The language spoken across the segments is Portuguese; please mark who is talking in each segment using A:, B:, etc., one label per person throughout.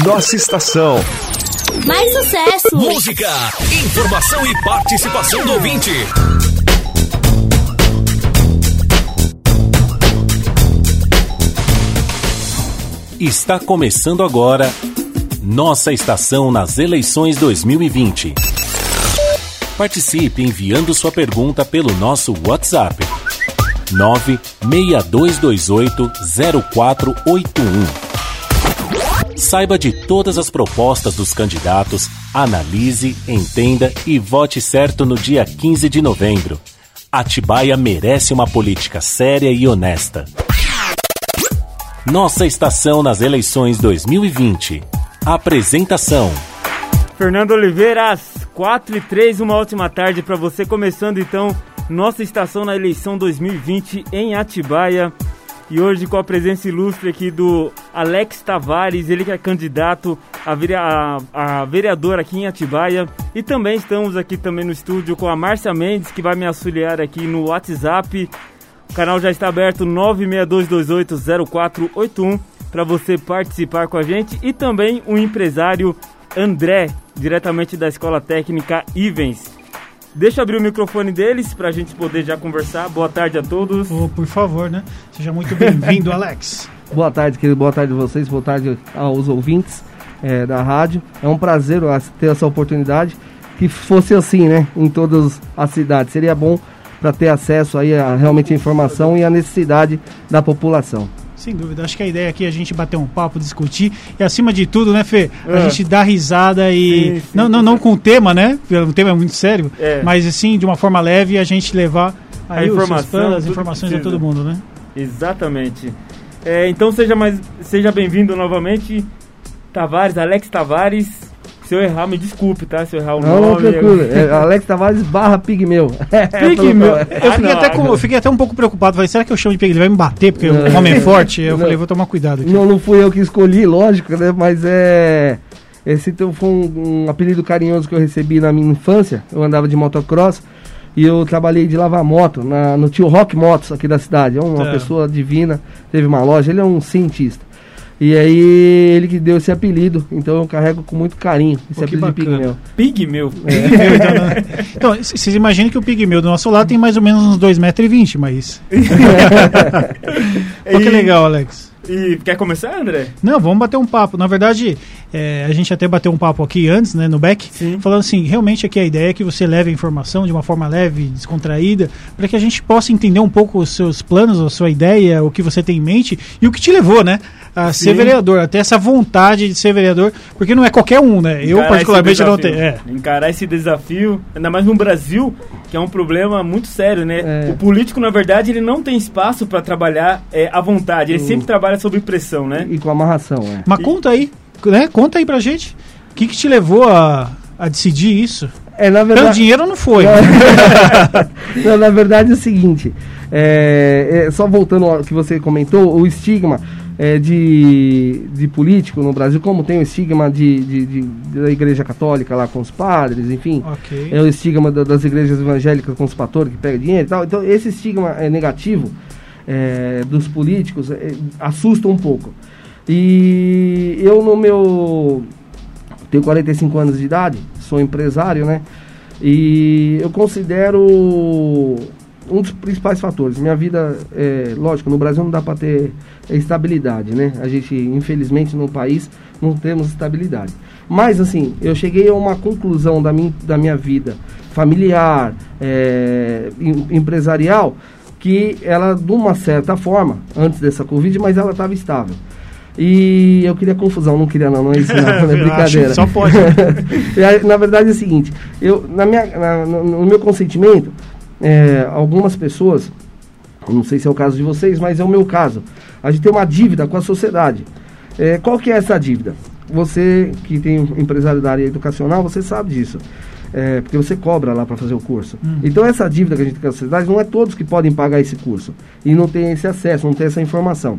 A: Nossa estação.
B: Mais sucesso!
C: Música, informação e participação do ouvinte. Está começando agora Nossa Estação nas eleições 2020. Participe enviando sua pergunta pelo nosso WhatsApp 962280481. Saiba de todas as propostas dos candidatos, analise, entenda e vote certo no dia 15 de novembro. Atibaia merece uma política séria e honesta. Nossa estação nas eleições 2020. Apresentação:
D: Fernando Oliveira, às 4 e 3 uma ótima tarde para você. Começando então nossa estação na eleição 2020 em Atibaia. E hoje com a presença ilustre aqui do Alex Tavares, ele que é candidato a, vere a, a vereador aqui em Atibaia. E também estamos aqui também no estúdio com a Márcia Mendes, que vai me auxiliar aqui no WhatsApp. O canal já está aberto 962280481 para você participar com a gente. E também o empresário André, diretamente da Escola Técnica Ivens. Deixa eu abrir o microfone deles para a gente poder já conversar. Boa tarde a todos.
E: Oh, por favor, né? Seja muito bem-vindo, Alex.
F: Boa tarde, querido. Boa tarde a vocês. Boa tarde aos ouvintes é, da rádio. É um prazer ter essa oportunidade. Que fosse assim, né? Em todas as cidades. Seria bom para ter acesso aí a realmente a informação e a necessidade da população.
E: Sem dúvida. Acho que a ideia aqui é a gente bater um papo, discutir e, acima de tudo, né, Fê? A é. gente dar risada e. Sim, sim, não, não, não com o tema, né? O tema é muito sério, é. mas assim, de uma forma leve, a gente levar aí a informação, as informações a todo mundo, né?
D: Exatamente. É, então seja mais seja bem-vindo novamente, Tavares, Alex Tavares. Se eu errar, me desculpe, tá? Se eu errar o não, nome.
F: Não, tranquilo. É Alex Tavares barra Pigmeu.
E: Pigmeu. Eu, ah, fiquei até com, eu fiquei até um pouco preocupado. Falei, será que eu chamo de Pigmeu? Ele vai me bater, porque não, o homem é forte. Eu não, falei, vou tomar cuidado aqui.
F: Não, não fui eu que escolhi, lógico, né? Mas é... Esse então foi um, um apelido carinhoso que eu recebi na minha infância. Eu andava de motocross e eu trabalhei de lavar moto na, no tio Rock Motos aqui da cidade. É uma tá. pessoa divina, teve uma loja, ele é um cientista. E aí ele que deu esse apelido, então eu carrego com muito carinho esse Pô, apelido de Pigmeu.
D: Pigmeu?
E: É. então, vocês imaginam que o Pigmeu do nosso lado tem mais ou menos uns 2,20m, mas... Pô, que legal, Alex.
D: E quer começar, André?
E: Não, vamos bater um papo. Na verdade, é, a gente até bateu um papo aqui antes, né, no back, Sim. falando assim, realmente aqui a ideia é que você leve a informação de uma forma leve, descontraída, para que a gente possa entender um pouco os seus planos, a sua ideia, o que você tem em mente e o que te levou, né, a Sim. ser vereador, até essa vontade de ser vereador, porque não é qualquer um, né? Encarar Eu particularmente não tenho. É.
D: Encarar esse desafio, ainda mais no Brasil, que é um problema muito sério, né? É. O político, na verdade, ele não tem espaço para trabalhar é, à vontade, ele sempre trabalha sob pressão, né?
F: E com amarração, é.
E: Mas conta aí, né? Conta aí pra gente. O que, que te levou a, a decidir isso?
F: É, na verdade...
E: Pelo dinheiro não foi.
F: não, na verdade é o seguinte, é, é, só voltando ao que você comentou, o estigma é, de, de político no Brasil, como tem o estigma de, de, de, da igreja católica lá com os padres, enfim, okay. é o estigma da, das igrejas evangélicas com os pastores que pegam dinheiro e tal. Então, esse estigma é negativo é, dos políticos é, assusta um pouco. E eu, no meu. tenho 45 anos de idade, sou empresário, né? E eu considero um dos principais fatores. Minha vida, é, lógico, no Brasil não dá para ter estabilidade, né? A gente, infelizmente, no país não temos estabilidade. Mas, assim, eu cheguei a uma conclusão da minha, da minha vida familiar, é, empresarial, que ela, de uma certa forma, antes dessa Covid, mas ela estava estável. E eu queria confusão, não queria não, não é isso não, é brincadeira.
E: só pode.
F: na verdade é o seguinte, eu, na minha, na, no meu consentimento, é, algumas pessoas, não sei se é o caso de vocês, mas é o meu caso. A gente tem uma dívida com a sociedade. É, qual que é essa dívida? Você que tem empresário da área educacional, você sabe disso. É, porque você cobra lá para fazer o curso. Hum. Então essa dívida que a gente tem com a sociedade, não é todos que podem pagar esse curso. E não tem esse acesso, não tem essa informação.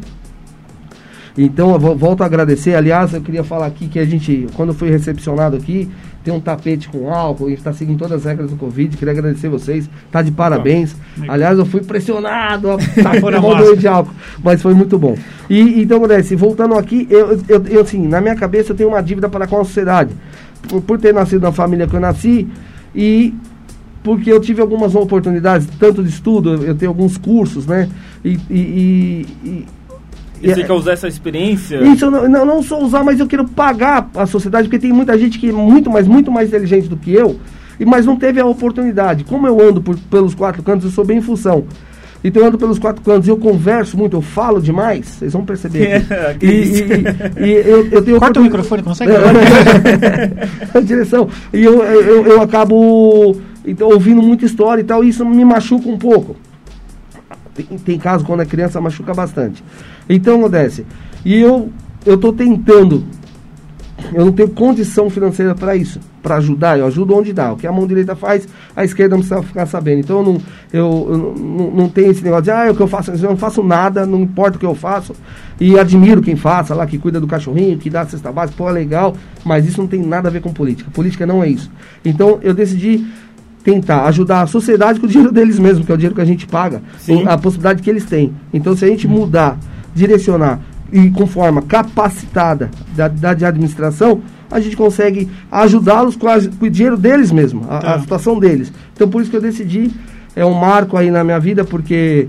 F: Então, eu volto a agradecer. Aliás, eu queria falar aqui que a gente, quando foi recepcionado aqui, tem um tapete com álcool, a gente está seguindo todas as regras do Covid. Queria agradecer vocês, tá de parabéns. Aliás, eu fui pressionado a tá fora de álcool, mas foi muito bom. E então, Modeste, voltando aqui, eu, eu, eu, assim, na minha cabeça eu tenho uma dívida para com a sociedade. Por, por ter nascido na família que eu nasci e porque eu tive algumas oportunidades, tanto de estudo, eu tenho alguns cursos, né?
D: E, e, e, e e você quer usar essa experiência?
F: Isso, não, não, não só usar, mas eu quero pagar a sociedade, porque tem muita gente que é muito mais, muito mais inteligente do que eu, e mas não teve a oportunidade. Como eu ando por, pelos quatro cantos, eu sou bem em função. Então eu ando pelos quatro cantos e eu converso muito, eu falo demais, vocês vão perceber. Aqui. e, e, e, eu, eu tenho
E: Corta o microfone, consegue?
F: a direção. E eu, eu, eu acabo então, ouvindo muita história e tal, e isso me machuca um pouco. Tem, tem caso quando é criança machuca bastante. Então, Odesse, e eu eu estou tentando, eu não tenho condição financeira para isso, para ajudar, eu ajudo onde dá. O que a mão direita faz, a esquerda não precisa ficar sabendo. Então eu não, eu, eu não, não tenho esse negócio de, ah, é o que eu faço, eu não faço nada, não importa o que eu faço. E admiro quem faça lá, que cuida do cachorrinho, que dá a cesta básica, pô, é legal, mas isso não tem nada a ver com política. Política não é isso. Então eu decidi tentar ajudar a sociedade com o dinheiro deles mesmo, que é o dinheiro que a gente paga, Sim. a possibilidade que eles têm. Então, se a gente mudar, direcionar e com forma capacitada da, da de administração, a gente consegue ajudá-los com, com, o dinheiro deles mesmo, a, tá. a, situação deles. Então, por isso que eu decidi, é um marco aí na minha vida, porque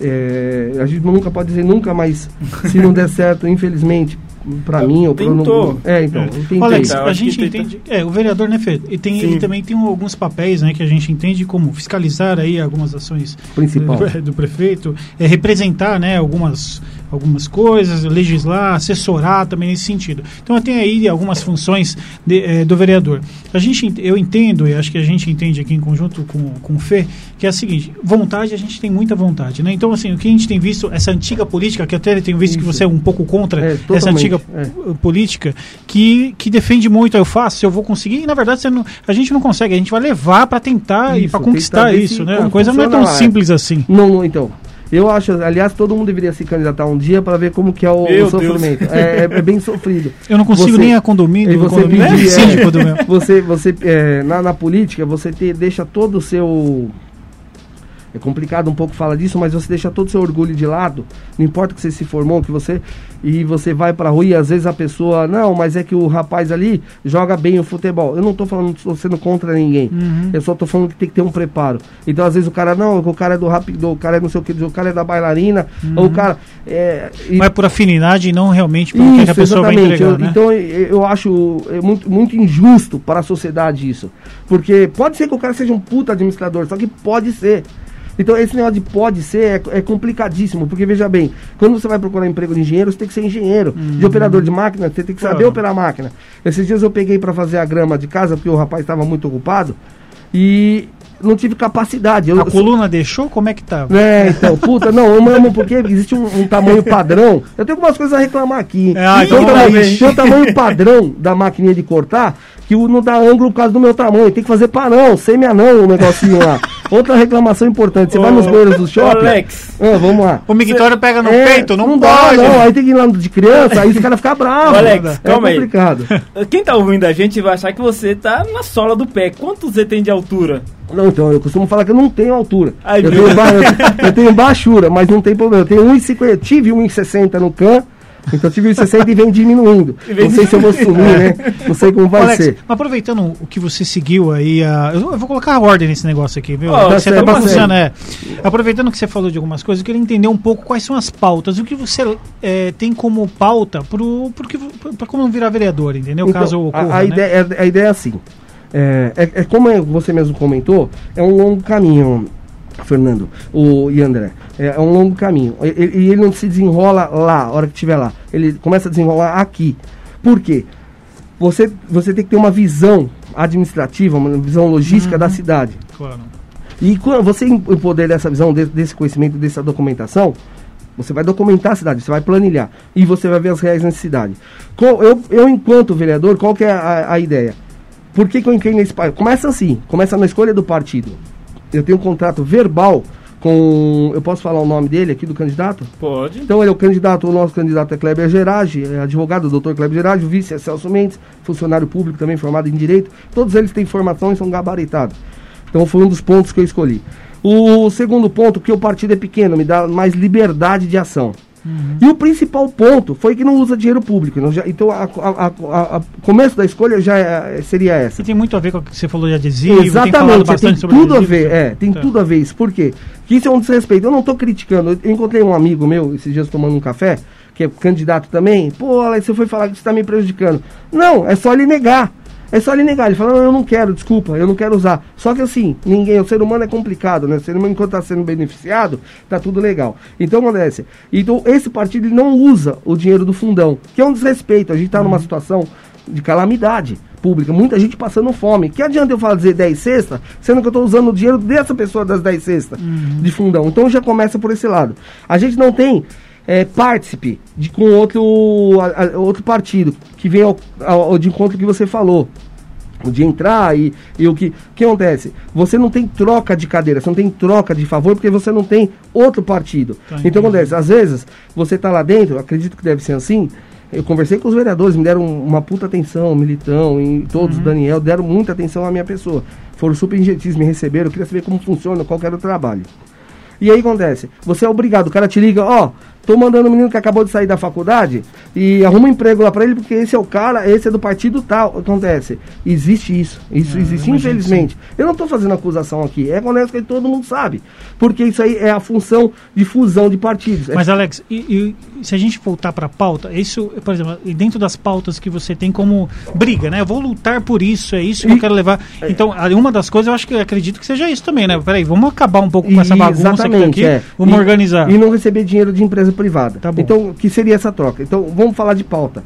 F: é, a gente nunca pode dizer nunca, mas se não der certo, infelizmente, para mim ou para
D: não
E: é então é. Alex a gente entende é o vereador né Fê? e tem ele também tem alguns papéis né que a gente entende como fiscalizar aí algumas ações
F: principal
E: do, do prefeito é representar né algumas algumas coisas, legislar, assessorar também nesse sentido. Então tem aí algumas funções de, é, do vereador. A gente, eu entendo, e acho que a gente entende aqui em conjunto com, com o Fê, que é a seguinte, vontade, a gente tem muita vontade, né? Então, assim, o que a gente tem visto, essa antiga política, que até tenho visto Isso. que você é um pouco contra é, essa antiga é. política, que, que defende muito, eu faço, eu vou conseguir, e na verdade não, a gente não consegue, a gente vai levar para tentar isso, e para conquistar isso, né? A coisa não é tão simples assim.
F: Não, não, então. Eu acho, aliás, todo mundo deveria se candidatar um dia para ver como que é o, o sofrimento. É, é, é, bem sofrido.
E: Eu não consigo você, nem a condomínio,
F: você condomínio é, Você, você é, na, na política, você te, deixa todo o seu é complicado um pouco falar disso, mas você deixa todo o seu orgulho de lado, não importa que você se formou, que você e você vai pra rua e às vezes a pessoa, não, mas é que o rapaz ali joga bem o futebol. Eu não tô falando, tô sendo contra ninguém. Uhum. Eu só tô falando que tem que ter um preparo. Então às vezes o cara, não, o cara é do rápido, o cara é não sei o que, o cara é da bailarina, uhum. ou o cara. É,
E: e... Mas por afinidade e não realmente por isso, que a pessoa exatamente. vai entregar,
F: eu,
E: né?
F: Então eu acho é muito, muito injusto para a sociedade isso. Porque pode ser que o cara seja um puta administrador, só que pode ser. Então esse negócio de pode ser é, é, complicadíssimo, porque veja bem, quando você vai procurar emprego de engenheiro, você tem que ser engenheiro. Uhum. De operador de máquina, você tem que saber uhum. operar a máquina. Esses dias eu peguei para fazer a grama de casa, porque o rapaz estava muito ocupado, e não tive capacidade.
E: Eu, a coluna sou... deixou? Como é que tá?
F: É, então, puta, não, eu amo porque existe um, um, tamanho padrão. Eu tenho algumas coisas a reclamar aqui. É, então, tem, um tamanho padrão da maquininha de cortar que não dá ângulo por causa do meu tamanho. Tem que fazer panão, semi-anão o negocinho lá. Outra reclamação importante, você vai nos banheiros do shopping.
D: Alex.
F: Ah, vamos lá.
E: O mictório cê, pega no é, peito, não, não pode. Dá, não,
F: aí tem que ir lá de criança, aí os caras ficam bravos.
D: Alex, é calma complicado. aí. Quem tá ouvindo a gente vai achar que você tá na sola do pé. Quanto você tem de altura?
F: Não, então, eu costumo falar que eu não tenho altura. Ai, eu, tenho ba... eu, tenho baixura, mas não tem problema. Eu tenho 1,50, tive 1,60 no can então tive 60 e vem diminuindo. Não sei se eu vou sumir, né? Não sei como vai Alex, ser.
E: Aproveitando o que você seguiu aí, a, eu vou colocar a ordem nesse negócio aqui, viu? Oh, você tá funciona, é. Aproveitando que você falou de algumas coisas, eu queria entender um pouco quais são as pautas, o que você é, tem como pauta para como virar vereador, entendeu?
F: Então, Caso ocorra, a, a, né? ideia, a, a ideia é assim. É, é, é, como você mesmo comentou, é um longo caminho. Fernando o, e André. É, é um longo caminho. E ele, ele, não se desenrola lá, a hora que estiver lá. Ele começa a desenrolar aqui. Por quê? Você, você tem que ter uma visão administrativa, uma visão logística uhum. da cidade. Claro. E quando você poder dessa visão, desse, desse conhecimento, dessa documentação, você vai documentar a cidade, você vai planilhar. E você vai ver as reais necessidades. Eu, eu enquanto vereador, qual que é a, a ideia? Por que, que eu entrei nesse... Começa assim, começa na escolha do partido eu tenho um contrato verbal com. Eu posso falar o nome dele aqui do candidato?
D: Pode.
F: Então ele é o candidato, o nosso candidato é Kleber Gerage, é advogado, doutor Kleber Gerage, o vice é Celso Mendes, funcionário público também formado em Direito. Todos eles têm formação e são gabaritados. Então foi um dos pontos que eu escolhi. O segundo ponto, que o partido é pequeno, me dá mais liberdade de ação. Uhum. E o principal ponto foi que não usa dinheiro público. Não, já, então, o começo da escolha já é, seria essa.
E: E tem muito a ver com o que você falou de adesivo.
F: Exatamente, tem, tem tudo a ver. É, tem tá. tudo a ver isso. Por quê? Que isso é um desrespeito. Eu não estou criticando. Eu encontrei um amigo meu esses dias tomando um café, que é candidato também. Pô, Alex, você foi falar que você está me prejudicando. Não, é só ele negar. É só ele negar, ele fala, não, eu não quero, desculpa, eu não quero usar. Só que assim, ninguém, o ser humano é complicado, né? O ser humano, enquanto está sendo beneficiado, tá tudo legal. Então, acontece. Então, esse partido ele não usa o dinheiro do fundão, que é um desrespeito. A gente está numa uhum. situação de calamidade pública, muita gente passando fome. Que adianta eu fazer 10 cestas, sendo que eu estou usando o dinheiro dessa pessoa das 10 cestas uhum. de fundão. Então já começa por esse lado. A gente não tem é, participe de, com outro, a, a, outro partido que vem ao, ao, de encontro que você falou. De entrar e, e o que, que acontece? Você não tem troca de cadeira, você não tem troca de favor porque você não tem outro partido. Tá, então acontece, às vezes você está lá dentro, acredito que deve ser assim, eu conversei com os vereadores, me deram uma puta atenção, Militão e todos, uhum. Daniel, deram muita atenção à minha pessoa. Foram super gentis, me receberam, eu queria saber como funciona, qual era o trabalho. E aí acontece, você é obrigado, o cara te liga, ó, oh, Tô mandando um menino que acabou de sair da faculdade e arruma um emprego lá para ele, porque esse é o cara, esse é do partido tal. Acontece. Existe isso. Isso é, existe, infelizmente. Eu não estou fazendo acusação aqui. É honesto que todo mundo sabe. Porque isso aí é a função de fusão de partidos.
E: Mas, Alex, e, e se a gente voltar para a pauta, isso, por exemplo, dentro das pautas que você tem como briga, né? Eu vou lutar por isso, é isso que e, eu quero levar. É. Então, uma das coisas eu acho que eu acredito que seja isso também, né? Peraí, vamos acabar um pouco com essa bagunça
F: Exatamente,
E: aqui.
F: É.
E: Vamos organizar.
F: E não receber dinheiro de empresa privada. Tá então, que seria essa troca? Então, vamos falar de pauta.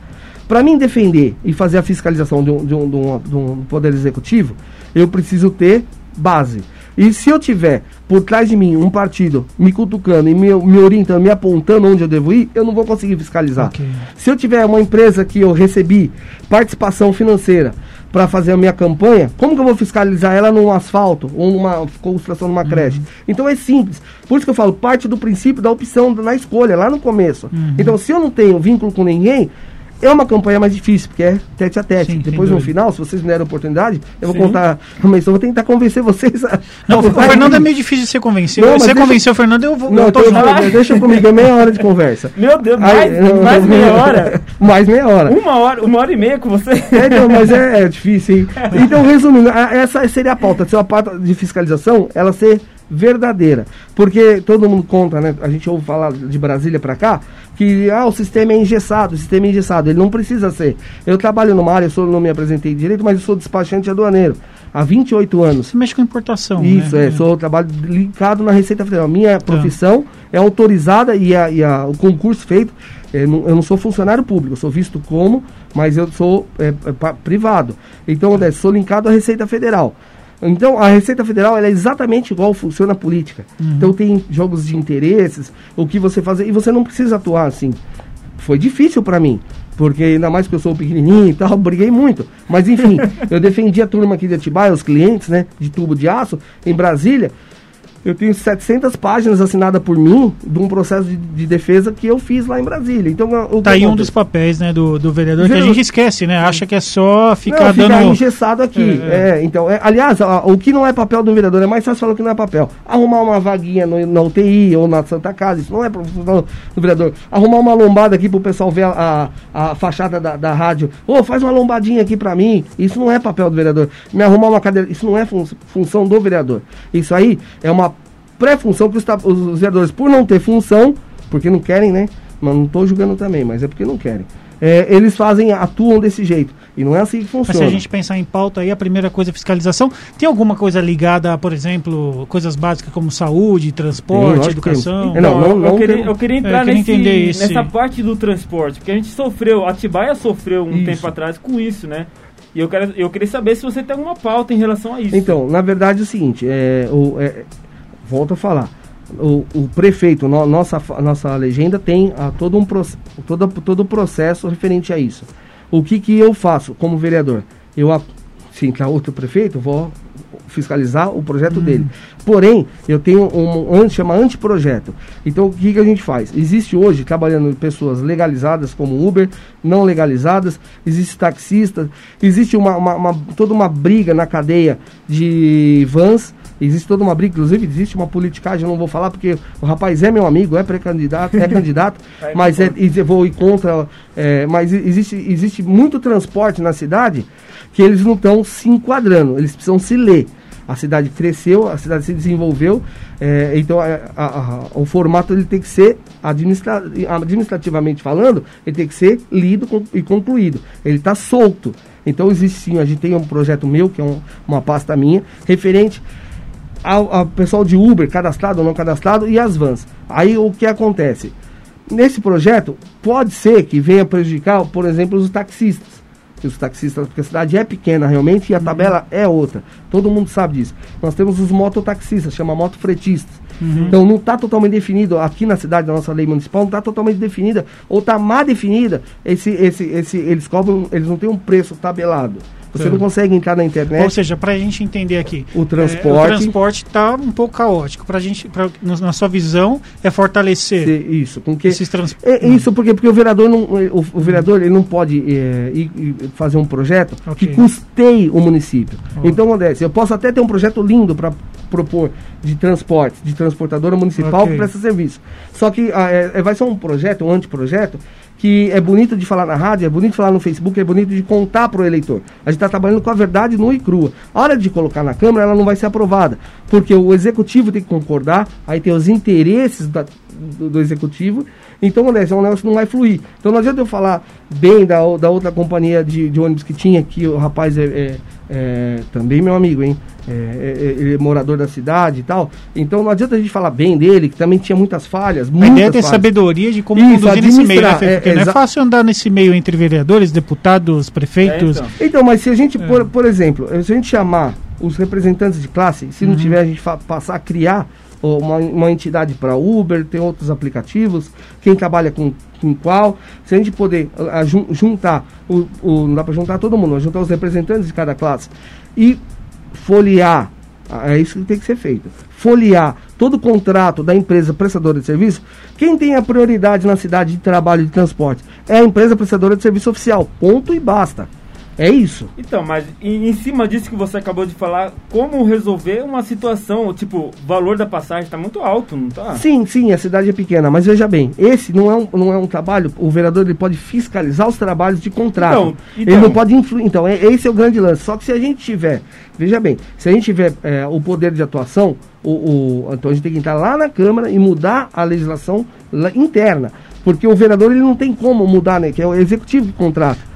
F: Para mim defender e fazer a fiscalização de um, de, um, de, um, de um poder executivo, eu preciso ter base. E se eu tiver por trás de mim um partido me cutucando e me, me orientando, me apontando onde eu devo ir, eu não vou conseguir fiscalizar. Okay. Se eu tiver uma empresa que eu recebi participação financeira para fazer a minha campanha, como que eu vou fiscalizar ela num asfalto ou numa construção numa uhum. creche? Então é simples. Por isso que eu falo, parte do princípio da opção na escolha, lá no começo. Uhum. Então, se eu não tenho vínculo com ninguém, é uma campanha mais difícil, porque é tete a tete. Sim, Depois, no final, se vocês me derem a oportunidade, eu vou Sim. contar mas eu vou tentar convencer vocês a.
E: Não, o Fernando é meio difícil de ser convencido. Não, Você convenceu o Fernando, eu vou. Não, eu tô
F: então, deixa comigo, é meia hora de conversa.
D: Meu Deus, mais, Aí, mais meia hora?
F: mais meia hora.
D: Uma hora, uma hora e meia com você.
F: É, não, mas é, é difícil, hein? Então, resumindo, essa seria a pauta. Se a pauta de fiscalização, ela ser verdadeira. Porque todo mundo conta, né? A gente ouve falar de Brasília para cá, que ah, o sistema é engessado, o sistema é engessado. Ele não precisa ser. Eu trabalho numa área, eu sou, não me apresentei direito, mas eu sou despachante aduaneiro. Há 28 anos.
E: Você mexe com importação.
F: Isso, né? é. Sou trabalho ligado na Receita Federal. Minha tá. profissão é autorizada e, a, e a, o concurso feito. É, não, eu não sou funcionário público, eu sou visto como, mas eu sou é, é, privado. Então, é, sou linkado à Receita Federal. Então, a Receita Federal é exatamente igual funciona a política. Uhum. Então, tem jogos de interesses, o que você fazer, e você não precisa atuar assim. Foi difícil para mim, porque ainda mais que eu sou pequenininho e tal, briguei muito. Mas, enfim, eu defendi a turma aqui de Atibaia, os clientes, né, de tubo de aço, em Brasília, eu tenho 700 páginas assinadas por mim de um processo de, de defesa que eu fiz lá em Brasília. Então,
E: o tá aí um dos papéis né, do, do vereador, que a gente esquece, né? Acha que é só ficar
F: não,
E: dando...
F: Ficar engessado aqui. É, é. então, é, aliás, o que não é papel do vereador, é mais fácil falar que não é papel. Arrumar uma vaguinha no, na UTI ou na Santa Casa, isso não é profissional do vereador. Arrumar uma lombada aqui pro pessoal ver a, a, a fachada da, da rádio. Ô, oh, faz uma lombadinha aqui pra mim. Isso não é papel do vereador. Me arrumar uma cadeira, isso não é fun função do vereador. Isso aí é uma pré-função que os, os vereadores, por não ter função, porque não querem, né? Mas não estou julgando também, mas é porque não querem. É, eles fazem, atuam desse jeito. E não é assim que funciona. Mas se
E: a gente pensar em pauta aí, a primeira coisa é fiscalização. Tem alguma coisa ligada por exemplo, coisas básicas como saúde, transporte, educação?
D: Não, não, não, eu, queria, eu queria entrar é, eu queria nesse, nessa parte do transporte, porque a gente sofreu, a Atibaia sofreu um isso. tempo atrás com isso, né? E eu, quero, eu queria saber se você tem alguma pauta em relação a isso.
F: Então, na verdade é o seguinte, é, o, é, volto a falar. O, o prefeito, no, nossa, nossa legenda tem a, todo, um, todo, todo o processo referente a isso. O que, que eu faço como vereador? Eu, se entrar outro prefeito, vou fiscalizar o projeto dele. Porém, eu tenho um, um chama anteprojeto. Então, o que, que a gente faz? Existe hoje, trabalhando pessoas legalizadas como Uber, não legalizadas, existe taxistas, existe uma, uma, uma toda uma briga na cadeia de vans, existe toda uma briga, inclusive existe uma politicagem, eu não vou falar porque o rapaz é meu amigo, é pré-candidato, é candidato, mas é, vou ir contra, é, mas existe, existe muito transporte na cidade que eles não estão se enquadrando, eles precisam se ler. A cidade cresceu, a cidade se desenvolveu, é, então a, a, a, o formato ele tem que ser administra administrativamente falando, ele tem que ser lido com, e concluído. Ele está solto. Então existe sim, a gente tem um projeto meu, que é um, uma pasta minha, referente ao, pessoal de Uber, cadastrado ou não cadastrado, e as vans. Aí o que acontece? Nesse projeto, pode ser que venha prejudicar, por exemplo, os taxistas os taxistas, porque a cidade é pequena realmente e a tabela é outra. Todo mundo sabe disso. Nós temos os mototaxistas, chama motofretistas. Uhum. Então não está totalmente definido aqui na cidade da nossa lei municipal, não está totalmente definida ou está mal definida. Esse, esse, esse, eles cobram, eles não têm um preço tabelado. Você não consegue entrar na internet.
E: Ou seja, para a gente entender aqui,
F: o transporte
E: é, o transporte está um pouco caótico. Para gente, pra, na sua visão, é fortalecer
F: isso, com que
E: esses trans...
F: é, isso porque porque o vereador não, o, o vereador ele não pode é, ir, ir fazer um projeto okay. que custeie o município. Oh. Então acontece, eu posso até ter um projeto lindo para propor de transporte, de transportadora municipal okay. que presta serviço. Só que ah, é, é, vai ser um projeto, um anteprojeto, que é bonito de falar na rádio, é bonito de falar no Facebook, é bonito de contar para o eleitor. A gente está trabalhando com a verdade nua e crua. A hora de colocar na Câmara, ela não vai ser aprovada, porque o Executivo tem que concordar, aí tem os interesses da, do, do, Executivo, então o negócio não vai fluir. Então não adianta eu falar bem da, da outra companhia de, de ônibus que tinha, que o rapaz é, é, é também meu amigo, hein? É, é, ele é morador da cidade e tal. Então não adianta a gente falar bem dele, que também tinha muitas falhas.
E: Muitas a ideia é ter sabedoria de como Isso, conduzir nesse meio, né, Porque é, não é fácil andar nesse meio entre vereadores, deputados, prefeitos.
F: É, então. então. mas se a gente, por, é. por exemplo, se a gente chamar os representantes de classe, se não uhum. tiver, a gente passar a criar uma, uma entidade para Uber, tem outros aplicativos, quem trabalha com, com qual, se a gente poder a, juntar, o, o, não dá para juntar todo mundo, mas juntar os representantes de cada classe e folhear, é isso que tem que ser feito, folhear todo o contrato da empresa prestadora de serviço, quem tem a prioridade na cidade de trabalho e de transporte? É a empresa prestadora de serviço oficial, ponto e basta. É isso.
D: Então, mas em, cima disso que você acabou de falar, como resolver uma situação, tipo, o valor da passagem está muito alto, não está?
F: Sim, sim, a cidade é pequena, mas veja bem, esse não é um, não é um trabalho, o vereador ele pode fiscalizar os trabalhos de contrato. Então, então, ele não pode influir, então, é, esse é o grande lance. Só que se a gente tiver, veja bem, se a gente tiver é, o poder de atuação, o, o, então a gente tem que entrar lá na Câmara e mudar a legislação interna. Porque o vereador ele não tem como mudar, né? Que é o executivo que contrata.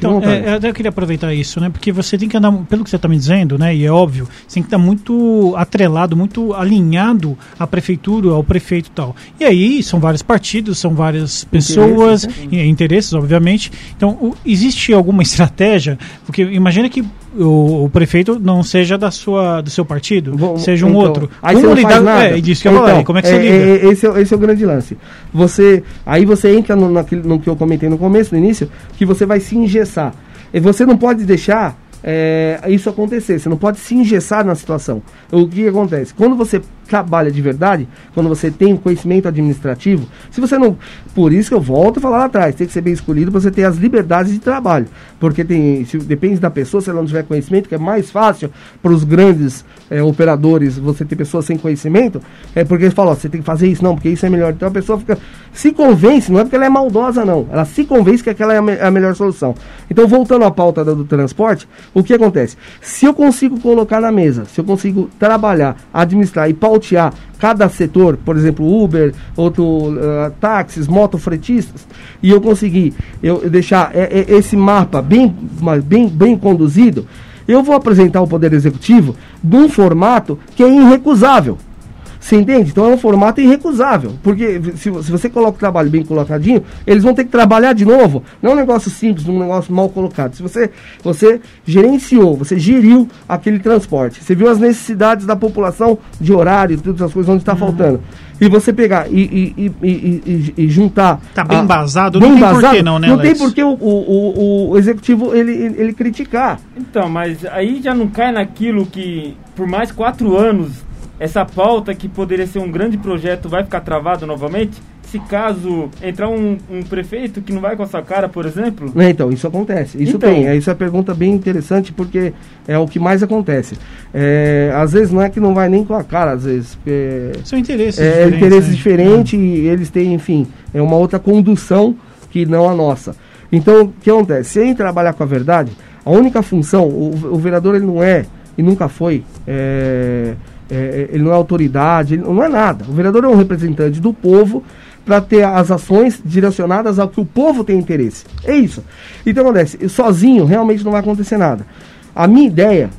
E: Então, é, eu queria aproveitar isso, né? Porque você tem que andar, pelo que você está me dizendo, né? E é óbvio, você tem que estar muito atrelado, muito alinhado à prefeitura, ao prefeito e tal. E aí são vários partidos, são várias pessoas, interesses, né? interesses obviamente. Então, o, existe alguma estratégia? Porque imagina que o, o, prefeito não seja da sua, do seu partido, Bom, seja um então, outro.
F: Aí Como você não faz nada.
E: É, disso que eu então, falei, como é que
F: é,
E: você lida?
F: É, esse, é, esse é o grande lance. Você, aí você entra no, naquilo, no que eu comentei no começo, no início, que você vai se engessar. E você não pode deixar é, isso acontecer. Você não pode se engessar na situação. O que acontece? Quando você trabalha de verdade, quando você tem conhecimento administrativo, se você não. Por isso que eu volto a falar lá atrás, tem que ser bem escolhido para você ter as liberdades de trabalho. Porque tem, se, depende da pessoa, se ela não tiver conhecimento, que é mais fácil para os grandes é, operadores você ter pessoas sem conhecimento, é porque eles falam, ó, você tem que fazer isso, não, porque isso é melhor. Então a pessoa fica. Se convence, não é porque ela é maldosa, não. Ela se convence que aquela é a, me, a melhor solução. Então, voltando à pauta do, do transporte, o que acontece? Se eu consigo colocar na mesa, se eu consigo trabalhar, administrar e pautar pautear cada setor, por exemplo, Uber, outro uh, táxis, motofretistas, e eu conseguir eu, deixar é, é, esse mapa bem, bem, bem conduzido, eu vou apresentar ao Poder Executivo de um formato que é irrecusável. Você entende? Então é um formato irrecusável. Porque se, se você coloca o trabalho bem colocadinho, eles vão ter que trabalhar de novo. Não é um negócio simples, um negócio mal colocado. Se você, você gerenciou, você geriu aquele transporte, você viu as necessidades da população de horário, todas as coisas onde está uhum. faltando. E você pegar e, e, e, e juntar.
E: Tá bem embasado, não tem por que não, né?
F: Não Alex? tem por que o, o, o, executivo ele, ele criticar.
D: Então, mas aí já não cai naquilo que, por mais quatro anos, essa pauta que poderia ser um grande projeto vai ficar travado novamente? Se caso entrar um, um prefeito que não vai com a sua cara, por exemplo?
F: É, então, isso acontece. Isso então, tem. É, isso é uma pergunta bem interessante porque é o que mais acontece. É, às vezes não é que não vai nem com a cara, às vezes.
E: É, São interesses
F: é, diferentes. interesses né? diferentes e eles têm, enfim, é uma outra condução que não a nossa. Então, o que acontece? Se ele trabalhar com a verdade, a única função, o, o vereador ele não é e nunca foi. É, é, ele não é autoridade, ele não é nada. O vereador é um representante do povo para ter as ações direcionadas ao que o povo tem interesse. É isso. Então acontece, sozinho realmente não vai acontecer nada. A minha ideia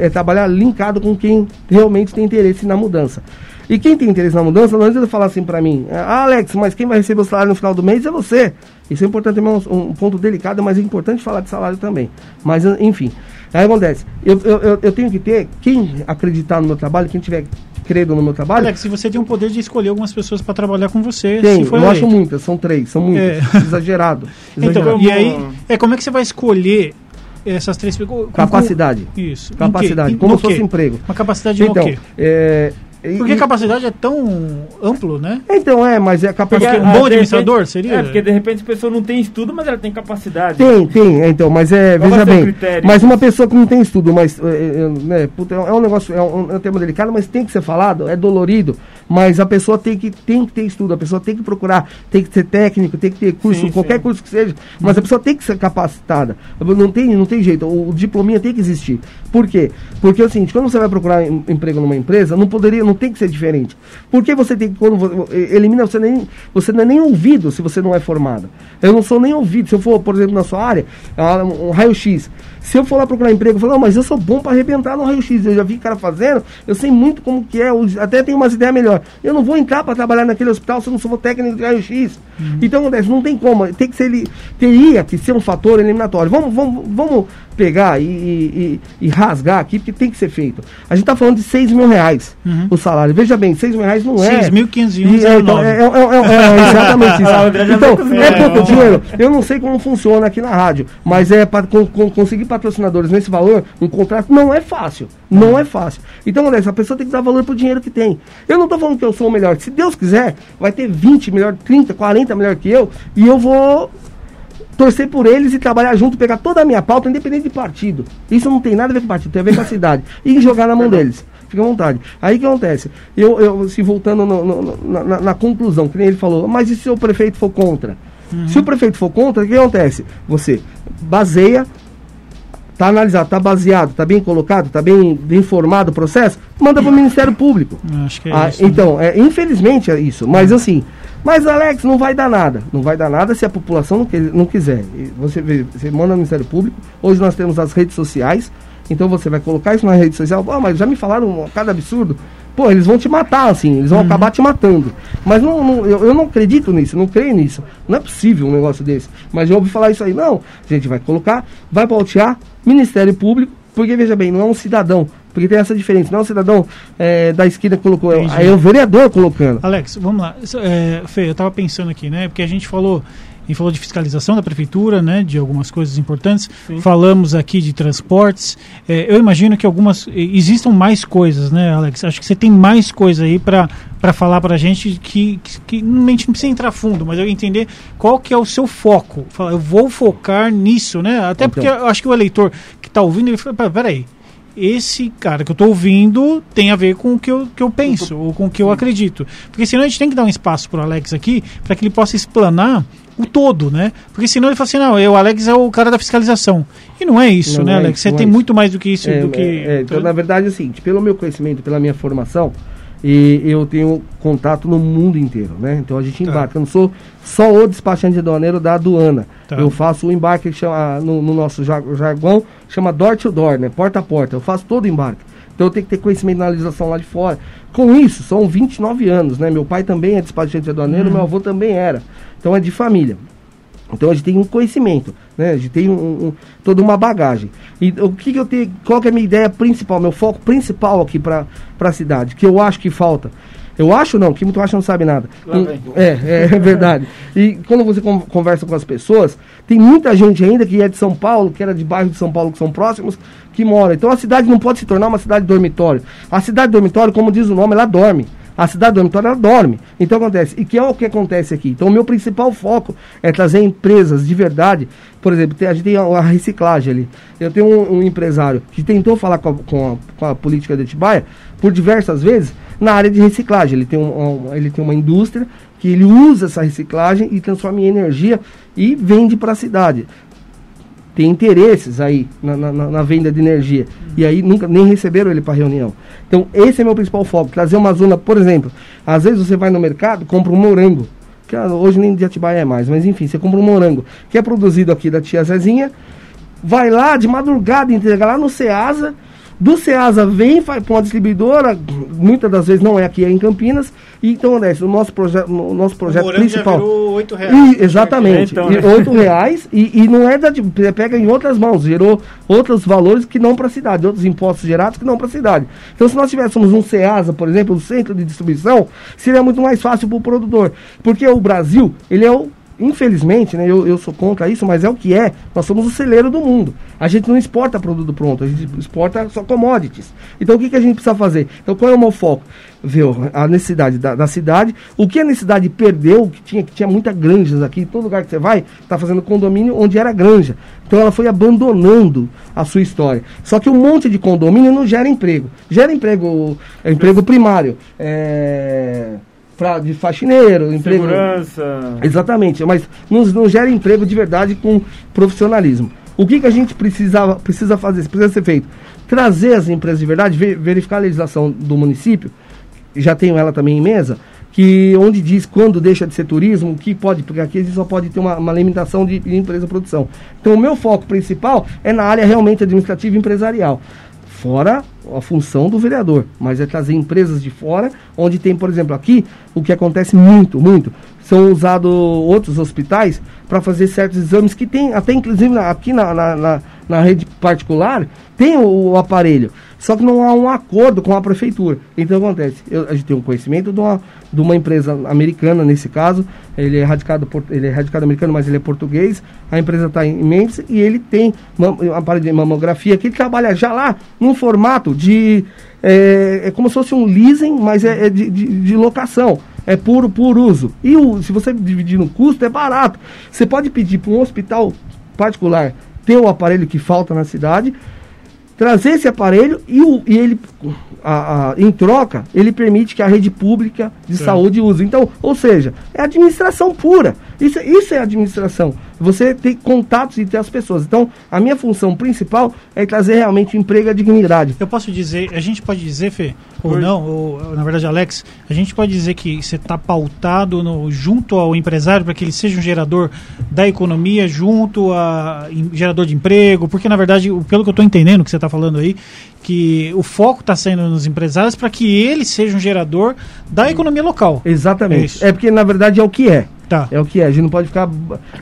F: é trabalhar linkado com quem realmente tem interesse na mudança. E quem tem interesse na mudança, não adianta falar assim para mim, ah, Alex, mas quem vai receber o salário no final do mês é você. Isso é importante também, um, um ponto delicado, mas é importante falar de salário também. Mas, enfim, aí acontece, eu, eu, eu tenho que ter, quem acreditar no meu trabalho, quem tiver credo no meu trabalho.
E: Alex, se você tem o poder de escolher algumas pessoas para trabalhar com você,
F: tem, eu eleito. acho muitas, são três, são muitas. É. Exagerado,
E: exagerado. Então, e aí, é como é que você vai escolher essas três
F: capacidade
E: isso
F: capacidade como se fosse emprego
E: uma capacidade de então,
F: é,
E: porque e, capacidade é tão amplo, né?
F: Então, é, mas é capacidade.
E: um bom administrador repente, seria?
D: É, porque de repente a pessoa não tem estudo, mas ela tem capacidade.
F: Tem, tem, é, então, mas é, Qual veja bem. Mas uma pessoa que não tem estudo, mas. É, é, né, puta, é um negócio, é um, é um tema delicado, mas tem que ser falado, é dolorido. Mas a pessoa tem que, tem que ter estudo, a pessoa tem que procurar, tem que ser técnico, tem que ter curso, sim, qualquer sim. curso que seja, mas a pessoa tem que ser capacitada. Não tem, não tem jeito, o, diplominha tem que existir. Por quê? Porque é o seguinte, quando você vai procurar em, emprego numa empresa, não poderia, não tem que ser diferente. Porque você tem que, quando você, elimina, você, nem, você não é nem ouvido se você não é formado. Eu não sou nem ouvido. Se eu for, por exemplo, na sua área, um raio-x, se eu for lá procurar emprego, eu falo, não, mas eu sou bom para arrebentar no raio-x. Eu já vi cara fazendo, eu sei muito como que é, até tenho umas ideias melhores. Eu não vou entrar para trabalhar naquele hospital se eu não sou técnico de raio-x. Uhum. Então, não tem como. Tem que ser, teria que ser um fator eliminatório. Vamos, vamos, vamos pegar e, e, e, rasgar aqui, porque tem que ser feito. A gente está falando de 6 mil reais uhum. o salário. Veja bem, 6 mil reais não é.
E: 6.500
F: é, então, é, é, é, é, exatamente isso. então, é pouco dinheiro. Eu não sei como funciona aqui na rádio, mas é para conseguir patrocinadores nesse valor, um contrato não é fácil. Não é fácil. Então, olha, a pessoa tem que dar valor pro dinheiro que tem. Eu não estou falando que eu sou o melhor. Se Deus quiser, vai ter 20 melhor, 30, 40 melhor que eu, e eu vou torcer por eles e trabalhar junto, pegar toda a minha pauta, independente de partido. Isso não tem nada a ver com partido, tem a ver com a cidade. E jogar na mão deles. Fica à vontade. Aí que acontece? Eu, eu se voltando no, no, na, na, conclusão, que nem ele falou, mas e se o prefeito for contra? Uhum. Se o prefeito for contra, o que acontece? Você baseia Está analisado, está baseado, está bem colocado, está bem, bem informado o processo, manda para o Ministério Público.
E: Acho que é ah, isso,
F: então, né? é, infelizmente é isso. Mas assim, mas Alex, não vai dar nada. Não vai dar nada se a população não, não quiser. Você, vê, você manda no Ministério Público. Hoje nós temos as redes sociais. Então você vai colocar isso na rede social. Ah, mas já me falaram cada absurdo. Pô, eles vão te matar, assim, eles vão uhum. acabar te matando. Mas não, não eu, eu, não acredito nisso, não creio nisso. Não é possível um negócio desse. Mas eu ouvi falar isso aí. Não, a gente vai colocar, vai pautear, Ministério Público, porque veja bem, não é um cidadão. Porque tem essa diferença, não é um cidadão é, da esquina que colocou, é, é o vereador colocando.
E: Alex, vamos lá. É, Fê, eu estava pensando aqui, né? Porque a gente falou gente falou de fiscalização da prefeitura, né, de algumas coisas importantes. Sim. Falamos aqui de transportes. É, eu imagino que algumas existam mais coisas, né, Alex? Acho que você tem mais coisa aí para para falar para a gente que, que, que a gente não precisa entrar fundo, mas eu entender qual que é o seu foco. Eu vou focar nisso, né? Até então. porque eu acho que o eleitor que está ouvindo ele fala, peraí, esse cara que eu estou ouvindo tem a ver com o que eu, que eu penso, ou com o que eu acredito. Porque senão a gente tem que dar um espaço para o Alex aqui, para que ele possa explanar o todo, né? Porque senão ele fala assim, não, eu, Alex é o cara da fiscalização. E não é isso, não né, é Alex? Você tem é muito mais do que isso.
F: É,
E: do que...
F: É, então, na verdade, é o seguinte, pelo meu conhecimento, pela minha formação, e eu tenho contato no mundo inteiro, né? Então a gente tá. embarca. Eu não sou só o despachante aduaneiro da aduana. Tá. Eu faço o embarque que chama, no, no nosso jargão, chama door to door, né? Porta a porta. Eu faço todo o embarque. Então eu tenho que ter conhecimento na legislação lá de fora. Com isso, são 29 anos, né? Meu pai também é despachante aduaneiro, uhum. meu avô também era. Então é de família. Então a gente tem um conhecimento, né? A gente tem um, um, toda uma bagagem. E o que, que, eu tenho, qual que é a minha ideia principal, meu foco principal aqui para a cidade, que eu acho que falta? Eu acho não, que muito acha não sabe nada. É, é, é, verdade. E quando você conversa com as pessoas, tem muita gente ainda que é de São Paulo, que era de bairro de São Paulo, que são próximos, que mora. Então a cidade não pode se tornar uma cidade dormitório. A cidade dormitório, como diz o nome, ela dorme. A cidade dormitório ela dorme. Então acontece. E que é o que acontece aqui? Então o meu principal foco é trazer empresas de verdade. Por exemplo, tem, a gente tem a, a, reciclagem ali. Eu tenho um, um, empresário que tentou falar com a, com a, com a política de Atibaia por diversas vezes na área de reciclagem. Ele tem, um, um, ele tem uma indústria que ele usa essa reciclagem e transforma em energia e vende para a cidade tem interesses aí na, na, na, venda de energia. E aí nunca nem receberam ele para reunião. Então, esse é meu principal foco. Trazer uma zona, por exemplo, às vezes você vai no mercado, compra um morango. Que ah, hoje nem de Atibaia é mais, mas enfim, você compra um morango que é produzido aqui da tia Zezinha, vai lá de madrugada, entrega lá no Ceasa do Ceasa vem para uma distribuidora, muitas das vezes não é aqui, é em Campinas. E então, né, o nosso, proje o nosso projeto o principal. Já
E: virou 8 reais.
F: E, exatamente. Então, né? 8 reais e, e não é da. Pega em outras mãos, gerou outros valores que não para a cidade, outros impostos gerados que não para a cidade. Então, se nós tivéssemos um Ceasa, por exemplo, um centro de distribuição, seria muito mais fácil para o produtor. Porque o Brasil, ele é o infelizmente, né, eu, eu sou contra isso, mas é o que é. Nós somos o celeiro do mundo. A gente não exporta produto pronto, a gente exporta só commodities. Então o que, que a gente precisa fazer? Então qual é o meu foco? Ver a necessidade da, da cidade, o que a necessidade perdeu, que tinha, que tinha muitas granjas aqui, todo lugar que você vai, está fazendo condomínio onde era granja. Então ela foi abandonando a sua história. Só que um monte de condomínio não gera emprego. Gera emprego, é, emprego primário. É pra, de faxineiro,
D: emprego. Segurança.
F: Exatamente, mas não, não gera emprego de verdade com profissionalismo. O que, que a gente precisava, precisa fazer, precisa ser feito? Trazer as empresas de verdade, ver, verificar a legislação do município, já tenho ela também em mesa, que onde diz quando deixa de ser turismo, o que pode, porque aqui a gente só pode ter uma, uma limitação de, de empresa produção. Então o meu foco principal é na área realmente administrativa e empresarial fora a função do vereador, mas é trazer empresas de fora, onde tem, por exemplo, aqui, o que acontece muito, muito, são usados outros hospitais para fazer certos exames que tem, até inclusive aqui na, na, na, na rede particular, tem o, o, aparelho, só que não há um acordo com a prefeitura. Então acontece, eu, a gente tem um conhecimento de uma, de uma empresa americana nesse caso, ele é radicado, ele é radicado americano, mas ele é português, a empresa está em Mendes e ele tem um aparelho de mamografia que ele trabalha já lá num formato de. É, é como se fosse um leasing, mas é, é de, de, de locação é puro por uso. E o, se você dividir no custo, é barato. Você pode pedir para um hospital particular ter o aparelho que falta na cidade, trazer esse aparelho e, o, e ele, a, a, em troca, ele permite que a rede pública de Sim. saúde use. Então, ou seja, é administração pura. Isso, isso é administração. Você tem contatos e ter as pessoas. Então, a minha função principal é trazer realmente emprego e dignidade.
E: Eu posso dizer, a gente pode dizer, Fê, ou não, ou na verdade, Alex, a gente pode dizer que você está pautado no, junto ao empresário para que ele seja um gerador da economia, junto a em, gerador de emprego, porque na verdade, pelo que eu estou entendendo que você está falando aí, que o foco está sendo nos empresários para que ele seja um gerador da economia local.
F: Exatamente. É, é porque na verdade é o que é. Tá. É o que é. A gente não pode ficar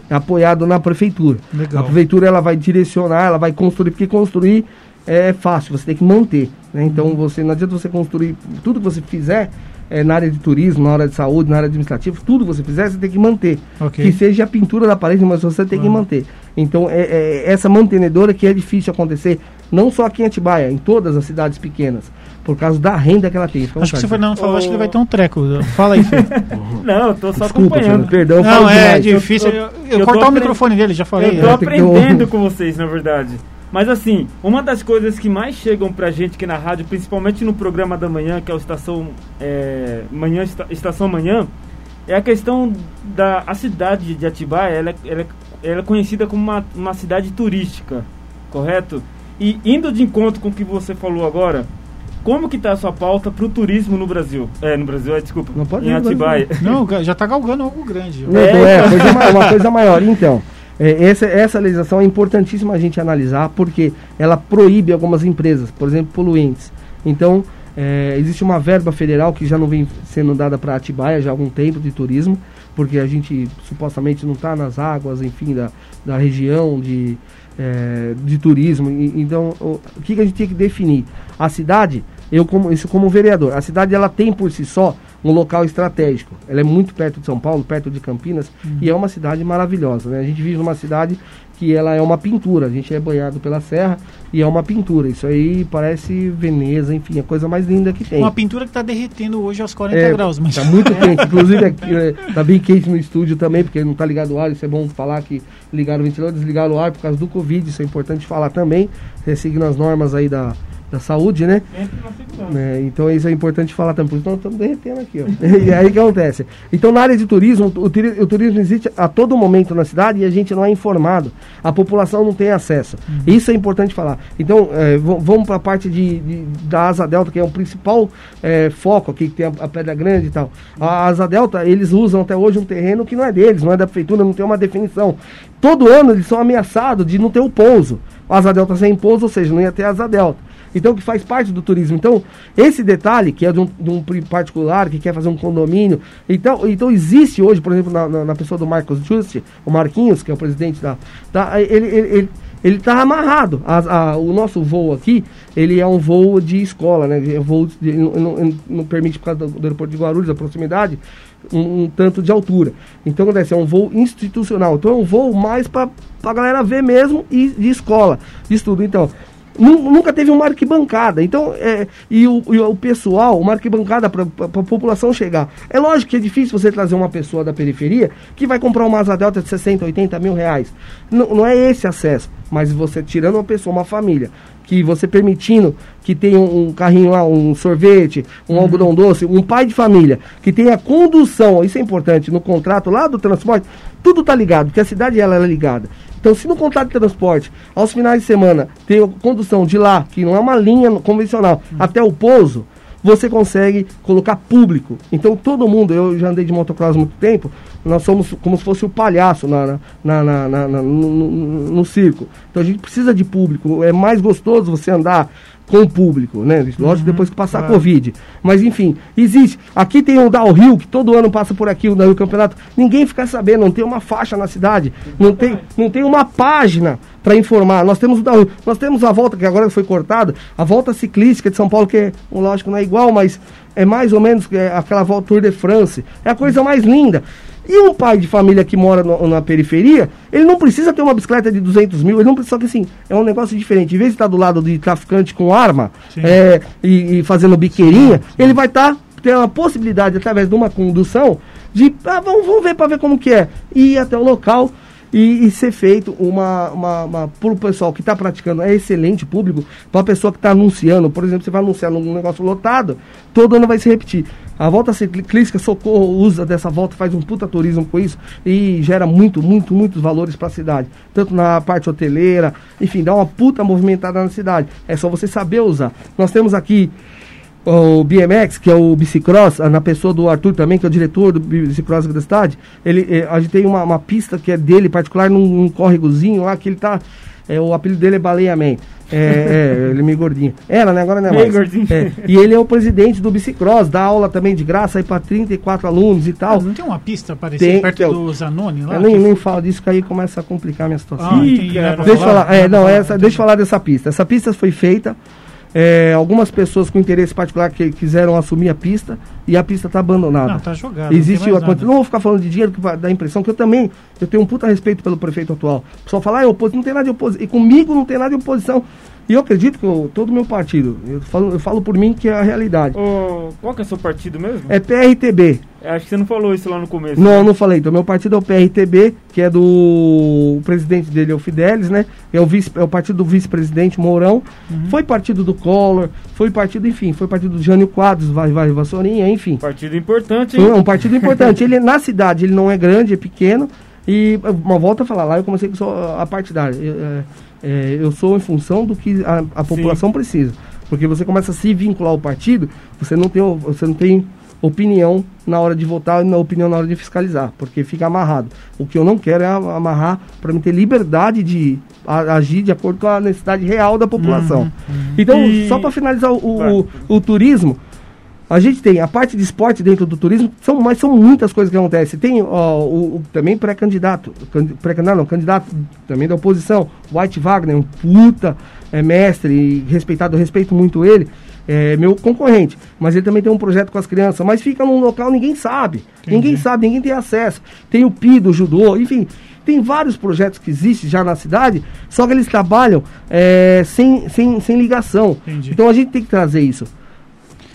F: apoiado na prefeitura. Legal. A prefeitura ela vai direcionar, ela vai construir, porque construir é fácil, você tem que manter. Né? Então uhum. você não adianta você construir tudo que você fizer é, na área de turismo, na área de saúde, na área administrativa, tudo que você fizer, você tem que manter. Okay. Que seja a pintura da parede, mas você tem uhum. que manter. Então é, é, essa mantenedora que é difícil acontecer, não só aqui em Atibaia, em todas as cidades pequenas por causa da renda que ela tem.
E: acho que se Fernando falou, oh. acho que ele vai ter um treco. Fala aí, Fê.
D: não, eu tô só Desculpa, acompanhando.
E: perdão, não, é demais. difícil. Eu, eu, eu cortar o microfone dele, já falei.
D: Eu tô é. aprendendo com vocês, na verdade. Mas assim, uma das coisas que mais chegam pra gente aqui na rádio, principalmente no programa da manhã, que é o Estação é, Manhã, Estação Manhã, é a questão da a cidade de Atibaia, ela, ela, ela é conhecida como uma, uma cidade turística, correto? E indo de encontro com o que você falou agora, como que tá a sua pauta para o turismo no Brasil? É, no Brasil, é, desculpa.
E: Não pode em Atibaia. Não, já está galgando algo grande.
F: Não, é, é coisa maior, uma coisa maior. Então, é, essa, essa legislação é importantíssima a gente analisar, porque ela proíbe algumas empresas, por exemplo, poluentes. Então, é, existe uma verba federal que já não vem sendo dada para Atibaia já há algum tempo de turismo, porque a gente supostamente não está nas águas, enfim, da, da região de, é, de turismo. E, então, o, o que, que a gente tem que definir? A cidade, eu como, isso como vereador, a cidade ela tem por si só um local estratégico. Ela é muito perto de São Paulo, perto de Campinas, uhum. e é uma cidade maravilhosa. Né? A gente vive numa cidade que ela é uma pintura. A gente é banhado pela serra e é uma pintura. Isso aí parece Veneza, enfim, a coisa mais linda que tem.
E: Uma pintura que está derretendo hoje aos 40 é, graus.
F: Mas... Tá muito quente. Inclusive, aqui, é, tá bem quente no estúdio também, porque não está ligado o ar. Isso é bom falar que ligaram o ventilador, desligaram o ar por causa do Covid. Isso é importante falar também. Seguindo as normas aí da, da saúde, né? É, então isso é importante falar também, porque nós estamos derretendo aqui, ó. e aí o que acontece? Então na área de turismo, o, o, turismo existe a todo momento na cidade e a gente não é informado. A população não tem acesso. Uhum. Isso é importante falar. Então, é, vamos para a parte de, de, da Asa Delta, que é o principal é, foco aqui, que tem a, a, Pedra Grande e tal. A Asa Delta, eles usam até hoje um terreno que não é deles, não é da prefeitura, não tem uma definição. Todo ano eles são ameaçados de não ter o pouso. A Asa Delta sem pouso, ou seja, não ia ter Asa Delta. Então, que faz parte do turismo. Então, esse detalhe, que é de um, de um particular, que quer fazer um condomínio. Então, então existe hoje, por exemplo, na, na, na pessoa do Marcos Juste, o Marquinhos, que é o presidente da. da ele, ele, ele ele está amarrado. A, a, o nosso voo aqui, ele é um voo de escola, né? É voo de, não, não, não, permite, por causa do, do, aeroporto de Guarulhos, a proximidade, um, um, tanto de altura. Então, acontece, é um voo institucional. Então, é um voo mais para a galera ver mesmo e de escola, de estudo. Então, nunca teve uma arquibancada. Então, é, e, o, e o pessoal, uma arquibancada para a população chegar. É lógico que é difícil você trazer uma pessoa da periferia que vai comprar uma asa delta de 60, 80 mil reais. N não é esse acesso. Mas você tirando uma pessoa, uma família, que você permitindo que tenha um, um carrinho lá, um sorvete, um uhum. algodão doce, um pai de família, que tenha condução, isso é importante, no contrato lá do transporte, tudo tá ligado, porque a cidade ela é ligada. Então, se no contrato de transporte, aos finais de semana, tem condução de lá, que não é uma linha convencional, uhum. até o pouso, você consegue colocar público. Então, todo mundo, eu já andei de motocross há muito tempo, nós somos como se fosse o palhaço na, na, na, na no, no, no, circo. Então, a gente precisa de público. É mais gostoso você andar com o público, né? Lógico, uhum, depois que passar claro. a Covid. Mas enfim, existe. Aqui tem o Rio que todo ano passa por aqui, o Rio Campeonato. Ninguém fica sabendo, não tem uma faixa na cidade, não tem, não tem uma página para informar. Nós temos o Rio, nós temos a volta, que agora foi cortada, a volta ciclística de São Paulo, que é, lógico, não é igual, mas é mais ou menos é, aquela volta Tour de France. É a coisa mais linda. E um pai de família que mora no, na periferia, ele não precisa ter uma bicicleta de 200 mil, ele não precisa, só que assim, é um negócio diferente. Em vez de estar do lado de traficante com arma é, e, e, fazendo biqueirinha, sim, sim. ele vai estar, tá, ter a possibilidade, através de uma condução, de, ah, vamos, vamos ver para ver como que é, e ir até o local e, e ser feito uma, uma, uma para o pessoal que está praticando, é excelente público, para a pessoa que está anunciando, por exemplo, você vai anunciar num negócio lotado, todo ano vai se repetir. A volta ciclística Socorro usa dessa volta, faz um puta turismo com isso e gera muito, muito, muitos valores para a cidade. Tanto na parte hoteleira, enfim, dá uma puta movimentada na cidade. É só você saber usar. Nós temos aqui o BMX, que é o bicicross, na pessoa do Arthur também, que é o diretor do bicicross da cidade, ele, eh, a gente tem uma, uma pista que é dele, particular, num, num córregozinho lá, que ele tá, é, o apelido dele é Baleia Man. É, é, ele é meio gordinho. Era, né? Agora não é mais. Gordinho. É, e ele é o presidente do bicicross, dá aula também de graça aí para 34 alunos e tal. Ah,
E: não tem uma pista parecida tem, perto do Zanoni lá?
F: Eu nem, nem falo disso, que aí começa a complicar a minha situação. Ah, deixa eu falar, é, não, essa, deixa eu falar dessa pista. Essa pista foi feita é, algumas pessoas com interesse particular que quiseram assumir a pista e a pista está abandonada. Não,
E: está jogada.
F: Existe não, não, vou ficar falando de dinheiro que dar a impressão que eu também eu tenho um puta respeito pelo prefeito atual. Só falar, ah, eu não tem nada de oposição. E comigo não tem nada de oposição. E eu acredito que eu, todo o meu partido, eu falo, eu falo por mim que é a realidade.
D: Oh, qual que é o seu partido mesmo?
F: É PRTB.
D: É, acho que você não falou isso lá no começo.
F: Não, né? não falei. Então, meu partido é o PRTB, que é do. O presidente dele é o Fidelis, né? É o, vice, é o partido do vice-presidente Mourão. Uhum. Foi partido do Collor, foi partido, enfim, foi partido do Jânio Quadros, vai, vai, Vassourinha, enfim.
D: Partido importante, hein?
F: Foi um partido importante. ele, na cidade, ele não é grande, é pequeno. E uma volta a falar lá, eu comecei com a partidária. É, é, eu sou em função do que a, a população Sim. precisa. Porque você começa a se vincular ao partido, você não tem, você não tem opinião na hora de votar e na opinião na hora de fiscalizar, porque fica amarrado. O que eu não quero é amarrar para me ter liberdade de agir de acordo com a necessidade real da população. Uhum, uhum. Então, e... só para finalizar o, o, o, turismo, a gente tem a parte de esporte dentro do turismo, são, mas são muitas coisas que acontecem. Tem ó, o, o, também pré-candidato, pré-candidato, não, candidato também da oposição, White Wagner, um puta é, mestre, respeitado, eu respeito muito ele é meu concorrente, mas ele também tem um projeto com as crianças, mas fica num local ninguém sabe, Entendi. ninguém sabe, ninguém tem acesso. Tem o PIDO, o judô, enfim, tem vários projetos que existem já na cidade, só que eles trabalham é, sem, sem, sem ligação. Entendi. Então a gente tem que trazer isso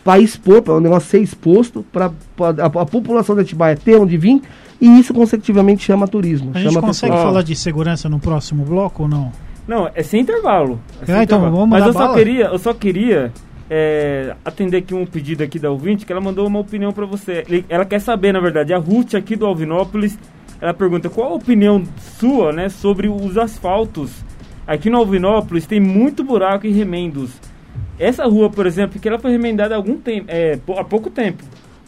F: para expor, para o negócio ser exposto, para a, a, população da Atibaia ter onde vir, e isso consecutivamente chama turismo.
E: A
F: chama
E: gente consegue pessoa. falar de segurança no próximo bloco ou não?
D: Não, é sem intervalo. É sem ah, então intervalo. vamos Mas eu só queria, eu só queria é, atender aqui um pedido aqui da ouvinte, que ela mandou uma opinião para você. Ela quer saber, na verdade, a Ruth aqui do Alvinópolis, ela pergunta qual a opinião sua, né, sobre os asfaltos. Aqui no Alvinópolis tem muito buraco e remendos. Essa rua, por exemplo, que ela foi remendada há algum tempo, é, há pouco tempo.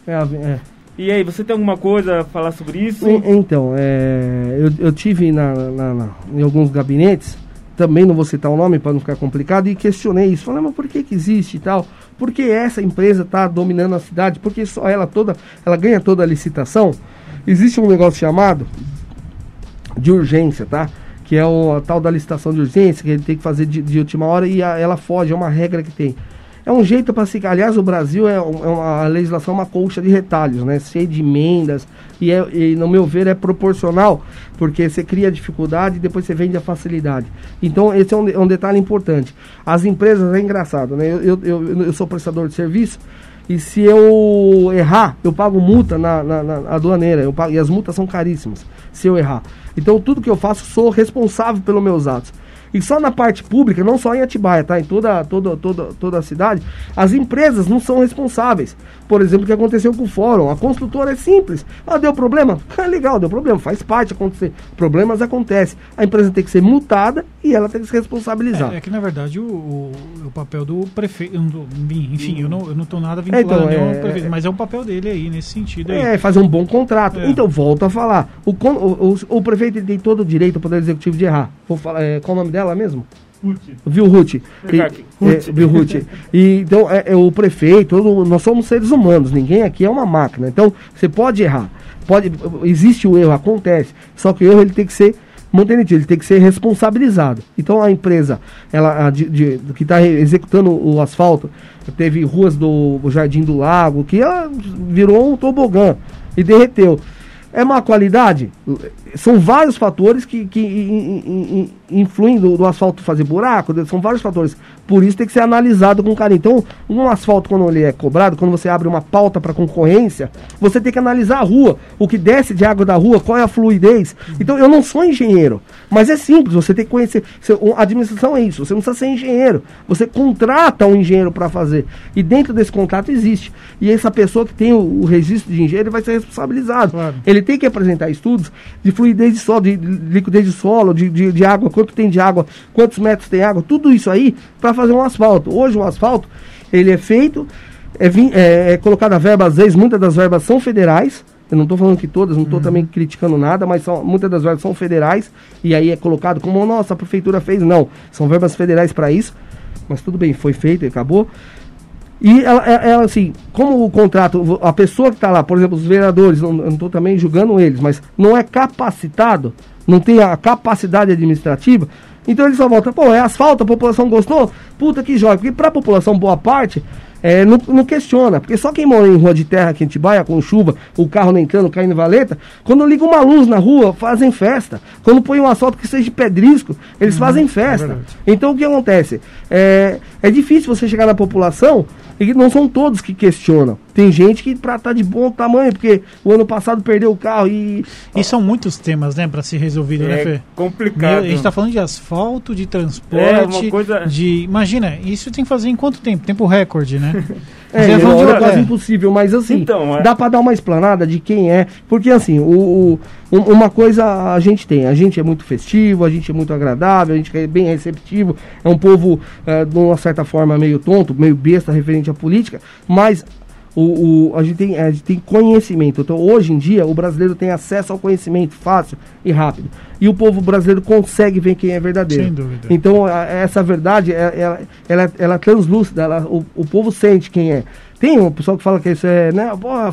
D: É, é. E aí, você tem alguma coisa a falar sobre isso?
F: Então, é, eu, eu tive na, na, na, em alguns gabinetes também não vou citar o nome para não ficar complicado, e questionei isso. Falei, mas por que, que existe e tal? Por que essa empresa está dominando a cidade? Porque só ela toda, ela ganha toda a licitação? Existe um negócio chamado de urgência, tá? Que é o, a tal da licitação de urgência, que ele tem que fazer de, de última hora e a, ela foge, é uma regra que tem. É um jeito para se. Aliás, o Brasil é, é uma a legislação uma colcha de retalhos, né? Cheio de emendas. E, é, e, no meu ver, é proporcional, porque você cria dificuldade e depois você vende a facilidade. Então, esse é um, é um detalhe importante. As empresas, é engraçado, né? Eu, eu, eu, eu sou prestador de serviço. E se eu errar, eu pago multa na, na, na aduaneira. Eu pago, e as multas são caríssimas se eu errar. Então, tudo que eu faço, sou responsável pelos meus atos. E só na parte pública, não só em Atibaia, tá? Em toda, toda, toda, toda a cidade, as empresas não são responsáveis. Por exemplo, o que aconteceu com o fórum. A construtora é simples. Ah, deu problema? É legal, deu problema. Faz parte acontecer. Problemas acontecem. A empresa tem que ser multada e ela tem que se responsabilizar.
E: É, é que, na verdade, o, o, o papel do prefeito. Enfim, eu não, eu não tô nada vinculado é, então, é, prefeito, mas é o papel dele aí, nesse sentido. Aí.
F: É, fazer um bom contrato. É. Então, volto a falar. O, o, o, o prefeito tem todo o direito, o poder executivo, de errar. Vou falar, é, qual o nome dela mesmo? Ruth. Viu, Ruth? E, é, viu, Ruth? E, então, é, é, o prefeito, nós somos seres humanos, ninguém aqui é uma máquina. Então, você pode errar. Pode, existe o erro, acontece. Só que o erro ele tem que ser mantido, ele tem que ser responsabilizado. Então, a empresa ela, a, de, de, que está executando o asfalto, teve ruas do Jardim do Lago, que ela virou um tobogã e derreteu. É má qualidade? São vários fatores que, que influem do, do, asfalto fazer buraco, são vários fatores. Por isso tem que ser analisado com carinho. Então, um asfalto, quando ele é cobrado, quando você abre uma pauta para concorrência, você tem que analisar a rua, o que desce de água da rua, qual é a fluidez. Então, eu não sou engenheiro, mas é simples, você tem que conhecer. A administração é isso, você não precisa ser engenheiro. Você contrata um engenheiro para fazer. E dentro desse contrato existe. E essa pessoa que tem o, o registro de engenheiro vai ser responsabilizado. Claro. Ele tem que apresentar estudos de fluidez de solo, de liquidez de solo, de, de, de água, quanto tem de água, quantos metros tem água, tudo isso aí para fazer um asfalto. Hoje o asfalto, ele é feito, é, é, é colocada a verba, às vezes, muitas das verbas são federais, eu não estou falando que todas, não estou uhum. também criticando nada, mas são, muitas das verbas são federais, e aí é colocado como, nossa, a prefeitura fez. Não, são verbas federais para isso, mas tudo bem, foi feito e acabou. E ela, ela, é, é assim, como o contrato, a pessoa que está lá, por exemplo, os vereadores, não estou também julgando eles, mas não é capacitado, não tem a capacidade administrativa, então ele só volta, pô, é asfalto, a população gostou? Puta que joia, porque para a população, boa parte, é, não, não, questiona, porque só quem mora em rua de terra, que a gente baia com chuva, o carro nem entrando, caindo valeta, quando liga uma luz na rua, fazem festa. Quando põe um asfalto que seja de pedrisco, eles uhum, fazem festa. É então o que acontece? É, é difícil você chegar na população e não são todos que questionam. Tem gente que pra estar tá de bom tamanho, porque o ano passado perdeu o carro e.
E: E são muitos temas, né, pra ser resolvido, né,
D: é
E: né, Fê?
D: complicado.
E: a gente tá falando de asfalto, de transporte, é coisa... de. Imagina, isso tem que fazer em quanto tempo? Tempo recorde, né?
F: É, é, é quase impossível, mas assim, então, é. dá para dar uma explanada de quem é, porque assim, o, o, uma coisa a gente tem, a gente é muito festivo, a gente é muito agradável, a gente é bem receptivo, é um povo, é, de uma certa forma, meio tonto, meio besta referente à política, mas O, o, a, gente tem, a gente tem conhecimento. Então, hoje em dia, o brasileiro tem acesso ao conhecimento fácil e rápido. E o povo brasileiro consegue ver quem é verdadeiro.
E: Sem dúvida.
F: Então, a, essa verdade, é- ela, ela, ela é translúcida, ela, o, o povo sente quem é. Tem um pessoal que fala que isso é, né,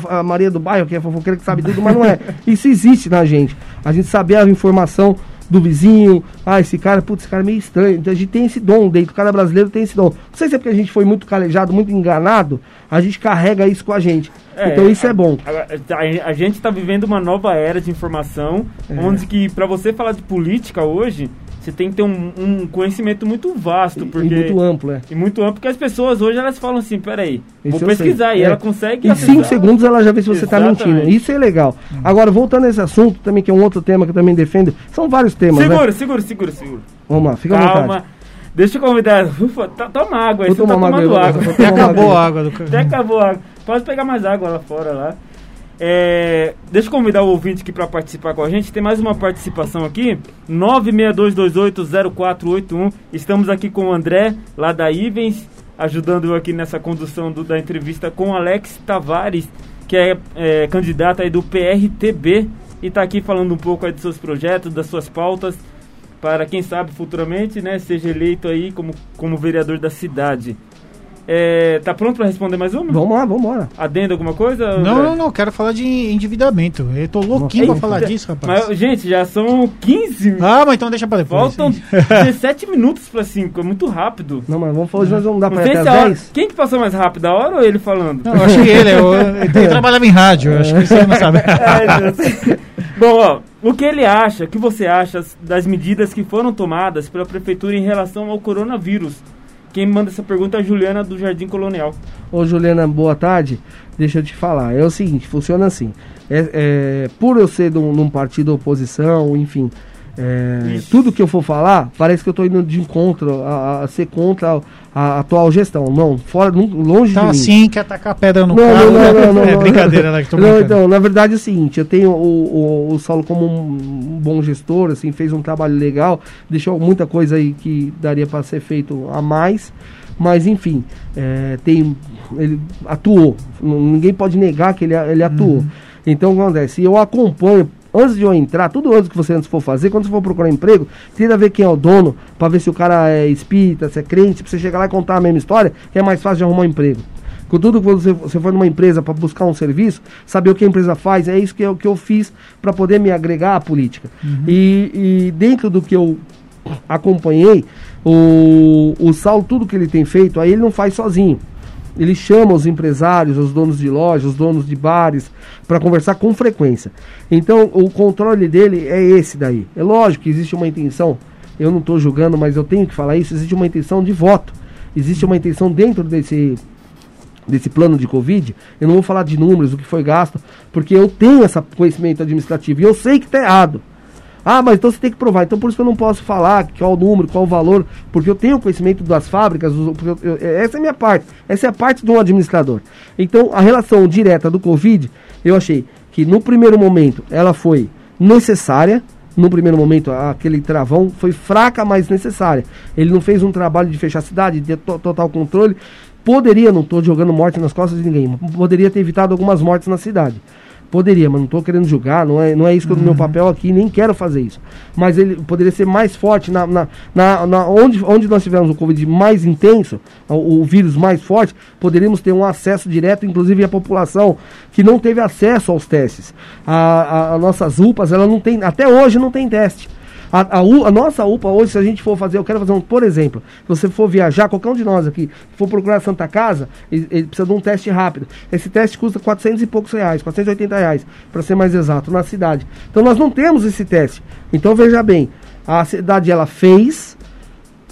F: a Maria do bairro, que é fofoqueira, que sabe tudo, mas não é. Isso existe na gente. A gente saber a informação do vizinho, ah, esse cara, putz, esse cara é meio estranho. Então a gente tem esse dom dentro, cada brasileiro tem esse dom. Não sei se é porque a gente foi muito calejado, muito enganado, a gente carrega isso com a gente. então isso
D: a-
F: é bom.
D: A, a- a gente está vivendo uma nova era de informação,
F: É.
D: onde que para você falar de política hoje, você tem que ter um, um conhecimento muito vasto, porque
F: E muito amplo, é.
D: e muito amplo, porque as pessoas hoje elas falam assim, peraí, vou
F: Isso eu
D: pesquisar
F: sei.
D: e
F: É.
D: ela consegue.
F: Em. 5 segundos ela já vê se você está mentindo. Isso é legal. Agora, voltando a esse assunto também, que é um outro tema que eu também defendo, são vários temas,
D: Segura,
F: né?
D: segura, segura, segura.
F: Vamos lá, fica à vontade.
D: Calma. Deixa eu convidar. Ufa, tá- toma água aí,
F: Vou
D: você tá
F: tomar uma
D: tomando
F: água,
D: água.
F: vou
E: Até acabou
F: água.
E: a água do
D: Até acabou a água. Pode pegar mais água lá fora lá. É, deixa eu convidar o ouvinte aqui para participar com a gente. Tem mais uma participação aqui. 962280481. Estamos aqui com o André, lá da Ivens, ajudando eu aqui nessa condução do- da entrevista com Alex Tavares, que é, é, candidato aí do PRTB e está aqui falando um pouco aí dos seus projetos, das suas pautas, para quem sabe futuramente, né, seja eleito aí como, como vereador da cidade. É, tá pronto para responder mais uma?
F: Vamos lá, vamos embora.
D: Adendo alguma coisa?
E: Não,
D: André?
E: não, não, quero falar de endividamento. Eu tô louquinho pra
D: Eita.
E: falar disso, rapaz.
D: Mas, gente, já são 15
E: Ah, mas então deixa pra depois.
D: Faltam 17 minutos para 5, é muito rápido.
F: Não, mas vamos hoje nós vamos dar
D: Não
F: ir
D: sei
F: até
D: hora...
F: 10?
D: Quem que passou mais rápido, a hora ou ele falando?
E: Não, eu acho que ele, eu, eu, eu trabalhava em rádio, eu acho que você não sabe.
D: É. Bom, ó, o que ele acha, o que você acha das medidas que foram tomadas pela prefeitura em relação ao coronavírus? Quem manda essa pergunta é a Juliana do Jardim Colonial.
F: Ô Juliana, boa tarde. Deixa eu te falar. É o seguinte, funciona assim. É, é, por eu ser de um, num partido oposição, enfim, é, tudo que eu for falar, parece que eu estou indo de encontro a, a ser contra a, a atual gestão. Não, fora, longe
E: Então
F: de mim.
E: assim, quer tacar pedra no
F: Não,
E: carro.
F: não, não, não, não,
E: é
F: não.
E: brincadeira, né?
F: Não, então, na verdade é o seguinte, eu tenho o, o, o Saulo como um, bom gestor, assim, fez um trabalho legal, deixou muita coisa aí que daria para ser feito a mais, mas enfim, é, tem, ele atuou, ninguém pode negar que ele, ele atuou. Então o que acontece? Eu acompanho, antes de eu entrar, tudo antes que você antes for fazer, quando você for procurar emprego, tenta ver quem é o dono, para ver se o cara é espírita, se é crente, pra você chegar lá e contar a mesma história, que é mais fácil de arrumar um emprego. Contudo, quando você, você for numa empresa para buscar um serviço, saber o que a empresa faz, é isso que eu, que eu fiz para poder me agregar à política. E, e dentro do que eu acompanhei, o, o Saulo, tudo que ele tem feito, aí ele não faz sozinho. Ele chama os empresários, os donos de lojas, os donos de bares, para conversar com frequência. Então, o controle dele é esse daí. É lógico que existe uma intenção, eu não estou julgando, mas eu tenho que falar isso, existe uma intenção de voto. Existe uma intenção dentro desse, desse plano de Covid, eu não vou falar de números, o que foi gasto, porque eu tenho esse conhecimento administrativo e eu sei que está errado. Ah, mas então você tem que provar. Então por isso que eu não posso falar qual o número, qual o valor, porque eu tenho conhecimento das fábricas, eu- eu- essa é a minha parte, essa é a parte de um administrador. Então a relação direta do Covid, eu achei que no primeiro momento ela foi necessária, no primeiro momento aquele travão foi fraca, mas necessária. Ele não fez um trabalho de fechar a cidade, de to- total controle. Poderia, não estou jogando morte nas costas de ninguém, poderia ter evitado algumas mortes na cidade. Poderia, mas não estou querendo julgar, não é, não é isso que é o meu papel aqui, nem quero fazer isso. Mas ele poderia ser mais forte na, na, na, na- onde, onde nós tivemos o Covid mais intenso, o, o vírus mais forte, poderíamos ter um acesso direto, inclusive a população que não teve acesso aos testes. A, a, a nossas UPAs, ela não tem, até hoje não tem teste. A, a a nossa UPA hoje, se a gente for fazer, eu quero fazer um, por exemplo, se você for viajar, qualquer um de nós aqui, for procurar a Santa Casa, ele, ele precisa de um teste rápido. Esse teste custa 400 e poucos reais, 480 reais, para ser mais exato, na cidade. Então nós não temos esse teste. Então veja bem, a cidade ela fez,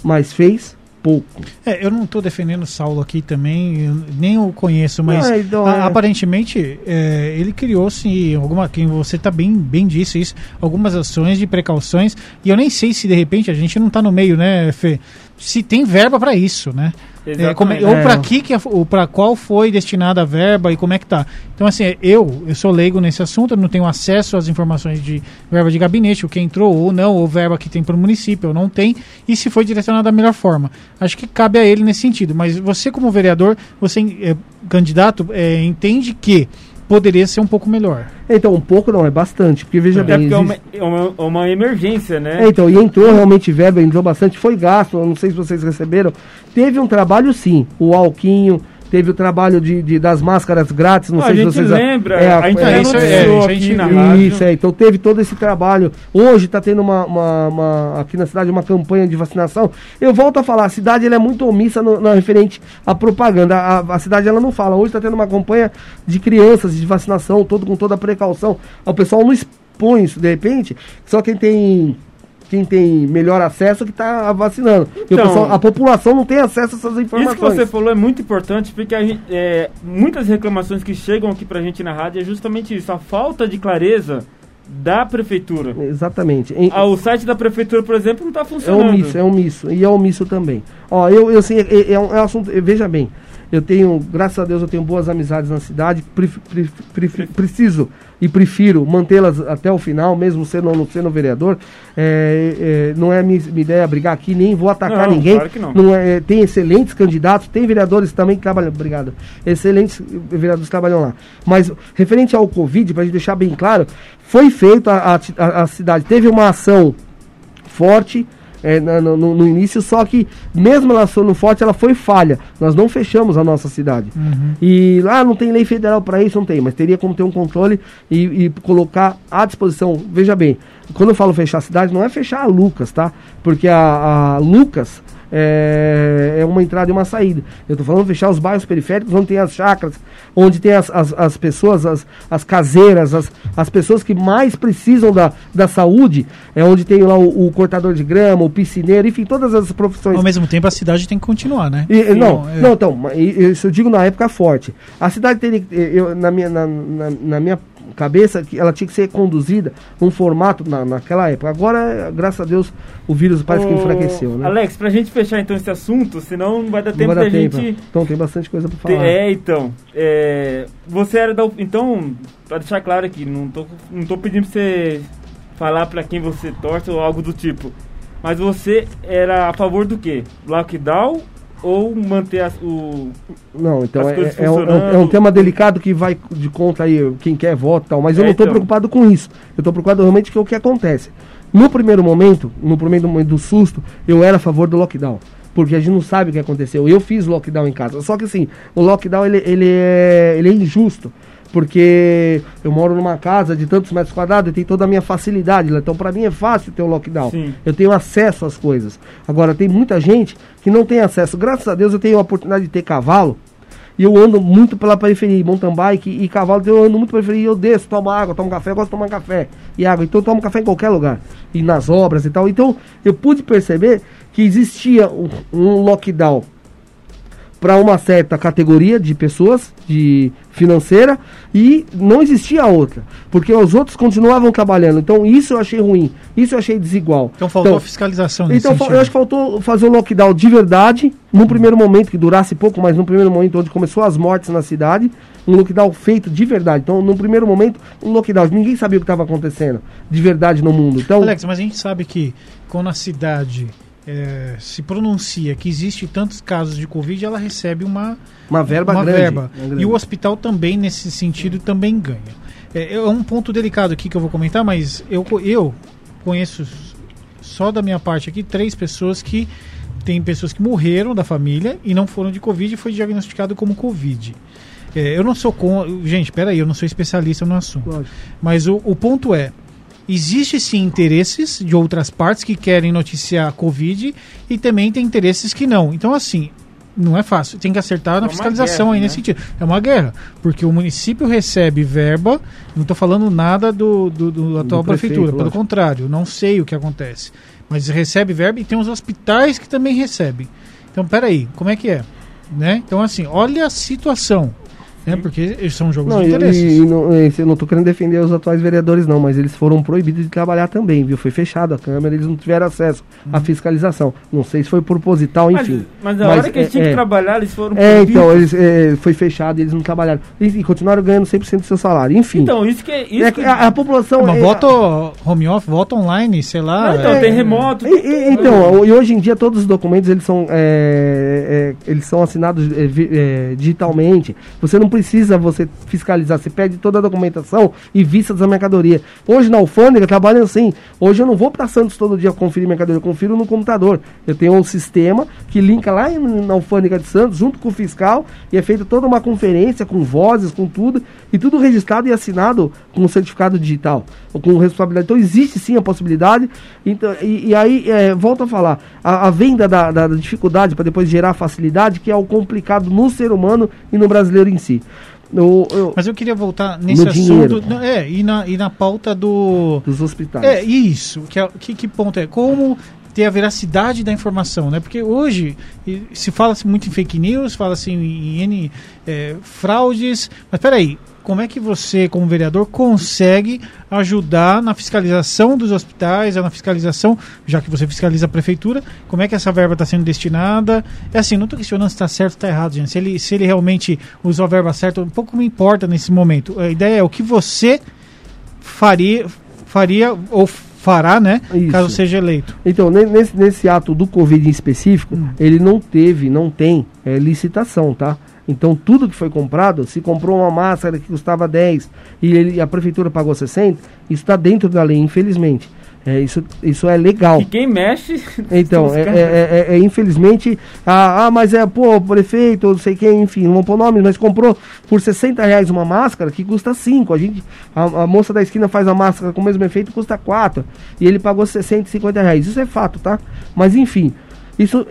F: mas fez pouco.
E: É, eu não estou defendendo o Saulo aqui também, nem o conheço, mas
F: então,
E: a-
F: é.
E: aparentemente é, ele criou sim alguma, quem você tá bem, bem disse isso, algumas ações de precauções e eu nem sei se de repente a gente não está no meio, né, Fê? Se tem verba para isso, né? É, como, ou para que, que ou para qual foi destinada a verba e como é que tá. Então assim, eu eu sou leigo nesse assunto, eu não tenho acesso às informações de verba de gabinete, o que entrou ou não, ou verba que tem para o município, ou não tem, e se foi direcionado da melhor forma. Acho que cabe a ele nesse sentido. Mas você como vereador, você é, candidato é, entende que poderia ser um pouco melhor.
F: Então, um pouco não, é bastante, porque veja
D: Até
F: bem...
D: porque
F: existe...
D: é uma, uma, uma, emergência, né?
F: É, então, e entrou realmente verba, entrou bastante, foi gasto, não sei se vocês receberam. Teve um trabalho sim, o Alquinho, teve o trabalho de, de das máscaras grátis, não sei
D: a
F: se
D: gente
F: vocês
D: lembra,
F: é,
D: a gente
F: é,
E: isso
D: noticiou
E: é, a
D: aqui
E: gente-
D: rádio.
F: Isso, é, então teve todo esse trabalho. Hoje está tendo uma, uma- uma- aqui na cidade uma campanha de vacinação. Eu volto a falar, a cidade ela é muito omissa no, na referente à propaganda. A, a cidade ela não fala. Hoje está tendo uma campanha de crianças de vacinação, todo com toda a precaução. O pessoal não expõe isso de repente. Só quem tem quem tem melhor acesso que está vacinando.
D: Então-
F: pessoal- a população não tem acesso a essas
D: Isso
F: informações.
D: que você falou é muito importante, porque a gente, é, muitas reclamações que chegam aqui pra gente na rádio é justamente isso, a falta de clareza da prefeitura.
F: Exatamente. Em-
D: Ah, o site da prefeitura, por exemplo, não está
F: É
D: funcionando.
F: omisso, é omisso. E é omisso também. Ó, eu, eu sei, é, é um, é um assunto. Veja bem, eu tenho, graças a Deus, eu tenho boas amizades na cidade. pref- pref- pref- preciso e prefiro mantê-las até o final, mesmo sendo não sendo vereador. É, é, não é minha, minha ideia brigar aqui, nem vou atacar
D: Não,
F: ninguém.
D: claro que não.
F: é, tem excelentes candidatos, tem vereadores também que trabalham. Obrigado. Excelentes vereadores que trabalham lá. Mas, referente ao Covid, para a gente deixar bem claro, foi feito a, a- a cidade, teve uma ação forte é, no, no- no início, só que mesmo ela sendo forte, ela foi falha. Nós não fechamos a nossa cidade. E lá não tem lei federal para isso, não tem, mas teria como ter um controle e, e colocar à disposição. Veja bem, quando eu falo fechar a cidade, não é fechar a Lucas, tá? Porque a, a Lucas é, é uma entrada e uma saída. Eu tô falando fechar os bairros periféricos, onde tem as chácaras, onde tem as, as, as pessoas, as, as caseiras, as, as pessoas que mais precisam da, da saúde, é onde tem lá o, o cortador de grama, o piscineiro, enfim, todas as profissões.
E: Ao mesmo tempo, a cidade tem que continuar, né?
F: E- não,
E: é-
F: não, então, isso eu digo na época forte. A cidade que, eu, na, minha, na, na, na minha cabeça, que ela tinha que ser conduzida num formato na, naquela época. Agora, graças a Deus, o vírus parece que
D: Ô,
F: enfraqueceu, né?
D: Alex, pra gente fechar então esse assunto, senão não vai dar
F: Não
D: tempo
F: vai dar
D: da
F: tempo.
D: gente.
F: Então tem bastante coisa pra falar.
D: É, então. é, você era da. Então, pra deixar claro aqui, não tô, não tô pedindo pra você falar pra quem você torce ou algo do tipo. Mas você era a favor do quê? Lockdown ou manter as- o.
F: Não, então é, é um, é um- é um tema delicado que vai de conta aí quem quer voto e tal, mas eu
D: É,
F: não estou
D: então.
F: preocupado com isso. Eu estou preocupado realmente com o que acontece. No primeiro momento, no primeiro momento do susto, eu era a favor do lockdown. Porque a gente não sabe o que aconteceu. Eu fiz lockdown em casa. Só que assim, o lockdown ele, ele, é, ele é injusto. Porque eu moro numa casa de tantos metros quadrados e tem toda a minha facilidade. lá. Então, para mim é fácil ter o lockdown.
D: Sim.
F: Eu tenho acesso às coisas. Agora, tem muita gente que não tem acesso. Graças a Deus eu tenho a oportunidade de ter cavalo. E eu ando muito pela periferia, mountain bike e cavalo, então eu ando muito pela periferia, eu desço, tomo água, tomo café, eu gosto de tomar café e água, então eu tomo café em qualquer lugar, e nas obras e tal. Então eu pude perceber que existia um, um lockdown para uma certa categoria de pessoas, de financeira, e não existia outra, porque os outros continuavam trabalhando. Então isso eu achei ruim, isso eu achei desigual.
E: Então faltou a fiscalização nesse
F: Então,
E: sentido.
F: eu acho que faltou fazer um lockdown de verdade, num primeiro momento, que durasse pouco, mas num primeiro momento onde começou as mortes na cidade, um lockdown feito de verdade. Então, num primeiro momento, um lockdown. Ninguém sabia o que estava acontecendo de verdade no mundo. Então,
E: Alex, mas a gente sabe que quando a cidade eh, se pronuncia que existe tantos casos de Covid, ela recebe uma,
F: uma verba
E: uma
F: grande.
E: verba.
F: Grande.
E: E o hospital também, nesse sentido, também ganha. É, é um ponto delicado aqui que eu vou comentar, mas eu, eu conheço só da minha parte aqui três pessoas que tem pessoas que morreram da família e não foram de Covid e foi diagnosticado como Covid. É, eu não sou com. Gente, peraí, eu não sou especialista no assunto.
F: Lógico.
E: Mas o, o ponto é: existe sim interesses de outras partes que querem noticiar a Covid e também tem interesses que não. Então, assim, não é fácil. Tem que acertar na
D: uma
E: fiscalização
D: guerra,
E: aí
D: né?
E: nesse sentido. É uma guerra. Porque o município recebe verba, não estou falando nada do, do, do atual
F: prefeito,
E: prefeitura, pelo
F: lógico.
E: contrário, não sei o que acontece. Mas recebe verba e tem os hospitais que também recebem. Então, peraí, como é que é? Né? Então, assim, olha a situação. Né? Porque são jogos
F: Não,
E: de
F: e,
E: interesses.
F: e, e não, eu não tô querendo defender os atuais vereadores, não, mas eles foram proibidos de trabalhar também, viu? Foi fechado a Câmara, eles não tiveram acesso à fiscalização. Não sei se foi proposital,
D: Mas,
F: enfim.
D: mas a hora que eles tinham que trabalhar, eles foram
F: É,
D: proibidos.
F: então, eles, é, foi fechado e eles não trabalharam. E, e continuaram ganhando 100% do seu salário. Enfim.
D: Então, isso que é. Isso
F: É
D: que...
F: a, a população.
E: Mas
F: é-
E: voto home office, voto online, sei lá.
D: Não, então,
E: é-
D: tem remoto.
F: E- e- então, e hoje em dia todos os documentos eles são, é, é, eles são assinados é, vi- é, digitalmente. Você não precisa você fiscalizar, você pede toda a documentação e vistas da mercadoria. Hoje na alfândega trabalham assim. Hoje eu não vou para Santos todo dia conferir mercadoria, eu confiro no computador. Eu tenho um sistema que linka lá na alfândega de Santos junto com o fiscal e é feita toda uma conferência com vozes, com tudo e tudo registrado e assinado com certificado digital, ou com responsabilidade. Então existe sim a possibilidade. Então, e, e aí, é, volto a falar, a, a venda da, da- da dificuldade para depois gerar facilidade, que é o complicado no ser humano e no brasileiro em si. O-
E: Mas eu queria voltar nesse assunto.
F: dinheiro.
E: É, e na, e na pauta do.
F: dos hospitais.
E: É, isso. Que, é- que, que ponto é? Como ter a veracidade da informação, né? Porque hoje se fala-se muito em fake news, fala-se em, N é, fraudes, mas peraí, como é que você, como vereador, consegue ajudar na fiscalização dos hospitais, na fiscalização, já que você fiscaliza a prefeitura, como é que essa verba está sendo destinada? É assim, não estou questionando se está certo ou está errado, gente. Se ele, se ele realmente usou a verba certa, um pouco me importa nesse momento. A ideia é o que você faria, faria ou fará, né?
F: Isso.
E: Caso seja eleito.
F: Então, ne- nesse, nesse ato do Covid em específico,
E: Hum.
F: ele não teve, não tem é, licitação, tá? Então, tudo que foi comprado, se comprou uma máscara que custava 10 e ele- a prefeitura pagou 60, isso está dentro da lei, infelizmente. É, isso, isso é legal.
D: E quem mexe.
F: Então, é, é- é- é, infelizmente, ah, ah, mas é, pô, prefeito, não sei quem, enfim, não vou pôr nome, mas comprou por 60 reais uma máscara que custa 5. A, gente, a, a moça da esquina faz a máscara com o mesmo efeito, custa 4. E ele pagou 60, 50 reais. Isso é fato, tá? Mas enfim, isso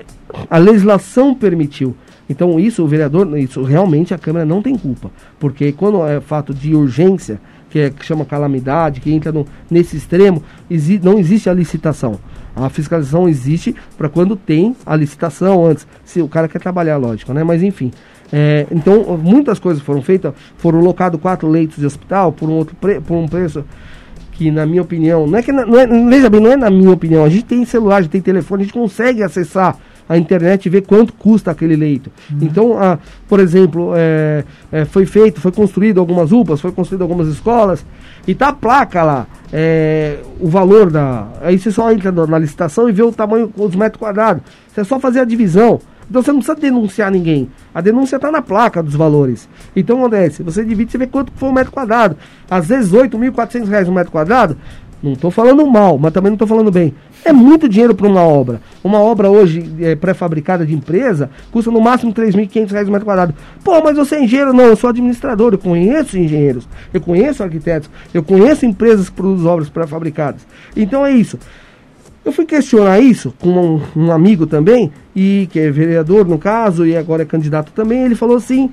F: a legislação permitiu. Então, isso, o vereador, isso realmente a Câmara não tem culpa. Porque quando é fato de urgência, que, é, que chama calamidade, que entra no, nesse extremo, exi- não existe a licitação. A fiscalização existe para quando tem a licitação antes. Se o cara quer trabalhar, lógico, né? Mas enfim. É, então, muitas coisas foram feitas. Foram locados quatro leitos de hospital por um, outro pre- por um preço que, na minha opinião, não é que. Não é, veja bem, não é na minha opinião. A gente tem celular, a gente tem telefone, a gente consegue acessar a internet e ver quanto custa aquele leito. Então, a, por exemplo, é, é, foi feito, foi construído algumas UPAs, foi construído algumas escolas, e tá a placa lá, é, o valor da. Aí você só entra na licitação e vê o tamanho, os metros quadrados. Você é só fazer a divisão. Então você não precisa denunciar ninguém. A denúncia está na placa dos valores. Então acontece, você divide, você vê quanto foi um metro quadrado. Às vezes 8.400 reais um metro quadrado. Não estou falando mal, mas também não estou falando bem. É muito dinheiro para uma obra. Uma obra hoje é, pré-fabricada de empresa custa no máximo 3.500 reais um metro quadrado. Pô, mas você é engenheiro? Não, eu sou administrador. Eu conheço engenheiros, eu conheço arquitetos, eu conheço empresas que produzem obras pré-fabricadas. Então é isso. Eu fui questionar isso com um, um amigo também, e que é vereador no caso, e agora é candidato também. Ele falou assim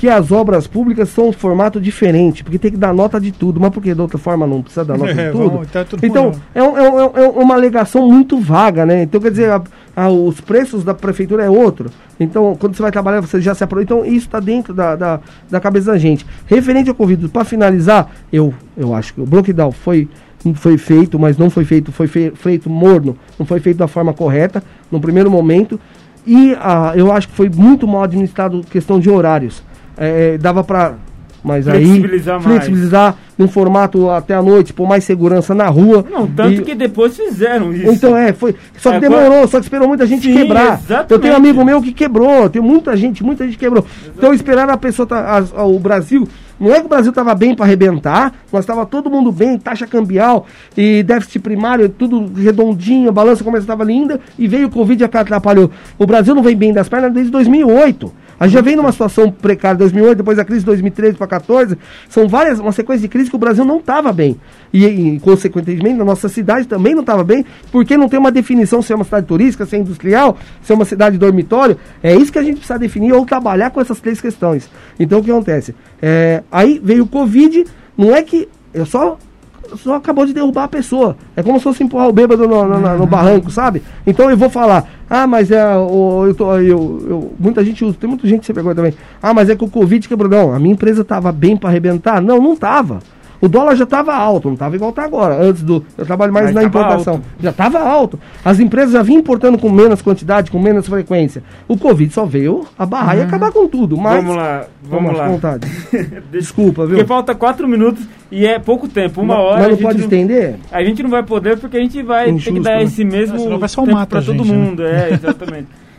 F: que as obras públicas são um formato diferente, porque tem que dar nota de tudo. Mas por que de outra forma não precisa dar nota de
E: É,
F: tudo?
E: vamos, tá tudo
F: então, é, um- é um- é uma alegação muito vaga, né? Então, quer dizer, a- a- os preços da prefeitura é outro. Então, quando você vai trabalhar, você já se aproveita. Então, isso está dentro da, da, da cabeça da gente. Referente ao Covid, para finalizar, eu, eu acho que o blockdown foi, foi feito, mas não foi feito, foi fe- feito morno, não foi feito da forma correta, no primeiro momento. E ah, eu acho que foi muito mal administrado questão de horários. É, dava para mas aí
D: Flexibilizar mais.
F: flexibilizar num formato até a noite, por mais segurança na rua.
D: Não, tanto
F: E-
D: que depois fizeram isso.
F: então é, foi. Só que
D: É,
F: demorou, só que esperou muita gente
D: Sim,
F: quebrar.
D: exatamente.
F: Eu tenho um amigo meu que quebrou, tem muita gente, muita gente quebrou. Então esperaram a pessoa, tá, as- a- o Brasil. Não é que o Brasil estava bem para arrebentar, nós estava todo mundo bem, taxa cambial e déficit primário, tudo redondinho, a balança comercial estava linda e veio o Covid e atrapalhou. O Brasil não vem bem das pernas desde 2008. A gente já vem numa situação precária 2008, depois a crise de 2013 para 14. São várias, uma sequência de crises que o Brasil não estava bem. E, e, consequentemente, a nossa cidade também não estava bem, porque não tem uma definição se é uma cidade turística, se é industrial, se é uma cidade dormitório. É isso que a gente precisa definir ou trabalhar com essas três questões. Então, o que acontece? É, aí veio o Covid, não é que. Eu só só acabou de derrubar a pessoa. É como se fosse empurrar o bêbado no, no, no, no barranco, sabe? Então eu vou falar, ah, mas é. O, eu tô, eu, eu, muita gente usa, tem muita gente que você pegou também. Ah, mas é que o Covid quebrou. Não, a minha empresa tava bem para arrebentar. Não, não tava. O dólar já estava alto, não estava igual está agora. Antes do. Eu trabalho mais
D: Mas
F: na importação.
D: alto.
F: Já estava alto. As empresas já vinham importando com menos quantidade, com menos frequência. O Covid só veio abarrar e acabar com tudo. Mas.
D: Vamos lá, vamos lá.
F: à vontade. Desculpa, viu?
D: Porque falta quatro minutos e é pouco tempo, uma hora.
F: Mas
D: a
F: não
D: gente
F: pode
D: não-
F: estender?
D: A gente não vai poder porque a gente vai ter que
F: Injusto,
D: dar
F: né?
D: esse mesmo
E: senão vai só
D: tempo pra todo
E: né?
D: mundo. É, exatamente.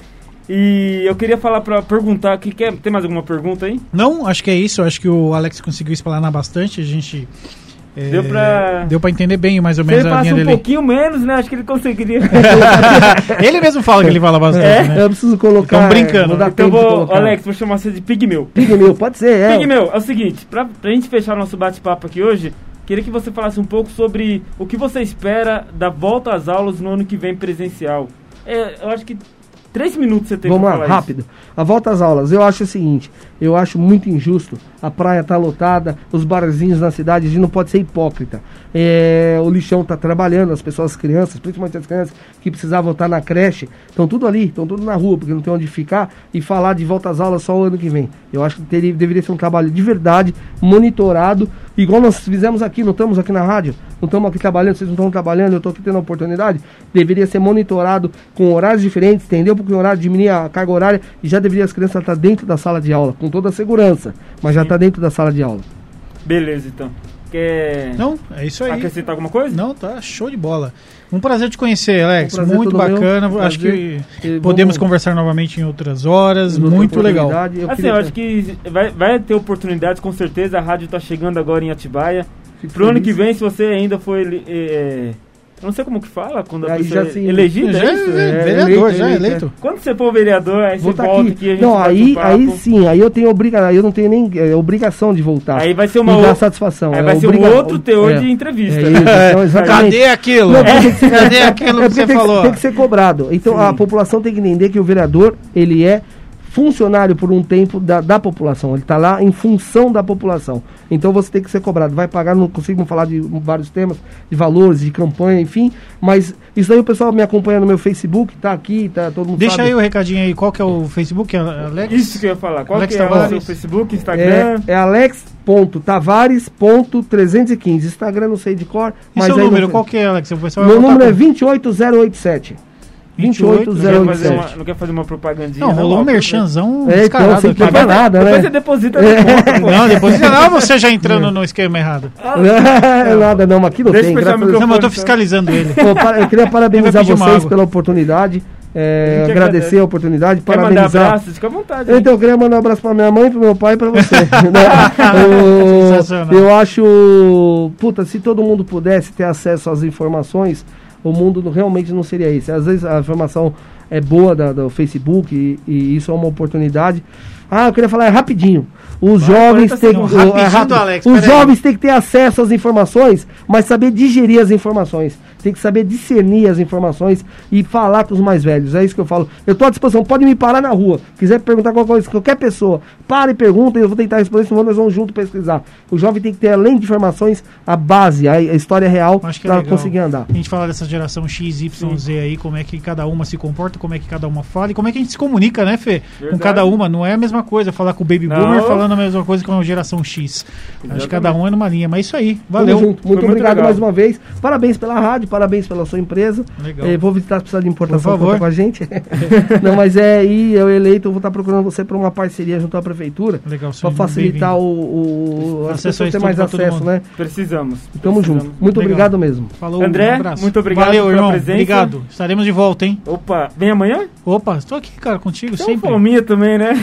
D: e eu queria falar pra perguntar, que quer, tem mais alguma pergunta aí?
E: Não, acho que é isso. Acho que o Alex conseguiu explanar bastante. A gente. é,
D: Deu pra-
E: Deu pra entender bem mais ou menos
D: ele
E: a linha
D: um
E: dele.
D: pouquinho menos, né? Acho que ele conseguiria.
E: ele mesmo fala que ele fala bastante,
F: É,
E: né?
F: eu preciso colocar.
E: Tão brincando.
F: Não dá
D: então vou,
F: colocar.
D: Alex, vou chamar você de Pigmeu.
F: Pigmeu, pode ser, é.
D: Pigmeu, é o seguinte, pra, pra gente fechar nosso bate-papo aqui hoje, queria que você falasse um pouco sobre o que você espera da volta às aulas no ano que vem presencial. É, eu acho que três minutos você tem
F: Vamos lá,
D: falar
F: rápido. A volta às aulas. Eu acho o seguinte: eu acho muito injusto. A praia tá lotada, os barzinhos na cidade, a gente não pode ser hipócrita. É, o lixão tá trabalhando, as pessoas, as crianças, principalmente as crianças que precisavam estar na creche, estão tudo ali, estão tudo na rua, porque não tem onde ficar, e falar de volta às aulas só o ano que vem. Eu acho que teria, deveria ser um trabalho de verdade, monitorado, igual nós fizemos aqui, não estamos aqui na rádio, não estamos aqui trabalhando, vocês não estão trabalhando, eu estou aqui tendo a oportunidade, deveria ser monitorado com horários diferentes, entendeu? Porque o horário diminuir a carga horária e já deveria as crianças estar dentro da sala de aula, com toda a segurança, mas já está dentro da sala de aula.
D: Beleza, então. Quer
E: Não, é isso aí.
D: acrescentar alguma coisa?
E: Não, tá show de bola. Um prazer te conhecer, Alex.
F: Um prazer
E: muito
F: meu.
E: bacana.
F: Um
E: Acho que
F: E
E: podemos
F: vamos-
E: conversar novamente em outras horas.
F: Outra
E: muito legal.
F: eu
D: assim,
F: queria
D: eu
F: ter-
D: acho que vai, vai ter oportunidades, com certeza. A rádio tá chegando agora em Atibaia.
F: Fico
D: Pro ano
F: feliz.
D: que vem, se você ainda for. ele- é, eu não sei como que fala quando a
F: Aí
D: pessoa
F: já
D: é
F: se-
D: elegida.
E: Já
D: é
E: é,
D: isso?
F: É,
E: vereador,
F: eleito,
E: já é
F: eleito,
E: eleito.
D: Quando você for vereador, aí
F: Vou
D: você
F: tá
D: volta
F: aqui.
D: aqui, a gente
F: Não, aí, aí sim, aí eu tenho obriga, aí eu não tenho nem é, obrigação de voltar.
D: Aí vai ser uma outra-
F: satisfação.
D: Aí
F: é
D: vai ser
F: obriga-
D: um outro teor
F: é.
D: de entrevista.
F: É isso, então.
E: Cadê aquilo?
F: Não,
E: Cadê aquilo
F: é
E: que você
F: tem
E: falou?
F: tem que ser cobrado. Então a população tem que entender que o vereador, ele é funcionário por um tempo da, da população. Ele está lá em função da população. Então você tem que ser cobrado. Vai pagar, não consigo falar de vários temas, de valores, de campanha, enfim. Mas isso aí o pessoal me acompanha no meu Facebook, tá aqui, tá todo mundo
E: Deixa
F: sabe.
E: aí o recadinho aí. Qual que é o Facebook, Alex?
D: Isso que eu ia falar. Qual
E: Alex
D: que é o
E: Tavares.
D: seu Facebook, Instagram?
F: É, é alex.tavares.315. Instagram não sei de cor,
E: E
F: mas
E: seu
F: aí
E: número, qual que é, Alex? O
F: Meu número é
E: com-
F: 28087.
E: 28,
D: não, quer fazer uma,
F: 28087.
D: não quer fazer uma propagandinha?
E: Não, rolou um merchanzão
F: É, então, sem
E: aqui.
F: nada,
D: Depois
F: né?
D: você deposita na conta, pô.
E: Não, depois não, você já entrando no esquema errado.
F: Não é nada não, mas aqui não
D: Deixa
F: tem. graças
D: o.
E: Não, mas eu tô
D: então.
E: fiscalizando ele.
F: Pô, para- eu queria parabenizar vocês pela oportunidade. é, agradecer
D: agradece.
F: a oportunidade,
D: Quer mandar
F: parabenizar.
D: abraços? Fica à vontade. hein?
F: Então, eu queria mandar um abraço pra minha mãe, pro meu pai e pra você. né? eu,
E: Sensacional.
F: eu acho. Puta, se todo mundo pudesse ter acesso às informações, o mundo realmente não seria esse. Às vezes a informação é boa da- do Facebook e, e isso é uma oportunidade. Ah, eu queria falar é rapidinho. Os
D: Vai,
F: jovens
D: 40
F: têm é rápido.
E: do Alex,
F: Os jovens têm que ter acesso às informações, mas saber digerir as informações. Tem que saber discernir as informações e falar com os mais velhos. É isso que eu falo. Eu estou à disposição. Pode me parar na rua. Quiser perguntar qualquer coisa, qualquer pessoa, para e pergunta e eu vou tentar responder, senão nós vamos junto pesquisar. O jovem tem que ter, além de informações, a base, a, a história real
E: é
F: para
E: legal.
F: conseguir andar.
E: A gente fala dessa geração X, Y, Z aí, como é que cada uma se comporta, como é que cada uma fala e como é que a gente se comunica, né, Fê? Com
D: Verdade.
E: cada uma. Não é a mesma coisa falar com o Baby
D: Não.
E: Boomer falando a mesma coisa com a geração X. Acho que cada um é numa linha. Mas isso aí. Valeu.
F: Muito
D: muito
F: obrigado
D: legal.
F: mais uma vez. Parabéns pela rádio, parabéns pela sua empresa.
E: Legal.
F: Eh, vou visitar se precisar de importação
E: Por favor.
F: conta com a gente. Não, mas é, e eu eleito, eu vou estar procurando você para uma parceria junto à prefeitura.
E: Legal,
F: Para facilitar o, o as
E: Acesso a
F: pessoas mais acesso, né?
D: Precisamos.
F: Tamo
D: Precisamos.
F: junto. Muito
E: Legal.
F: obrigado mesmo.
E: Falou,
D: André,
E: um abraço.
D: muito obrigado
E: Valeu,
D: pela
E: irmão.
D: presença.
E: Obrigado. Estaremos de volta, hein?
D: Opa, vem amanhã?
E: Opa, estou aqui, cara, contigo
D: Tem uma
E: sempre.
D: fominha também, né?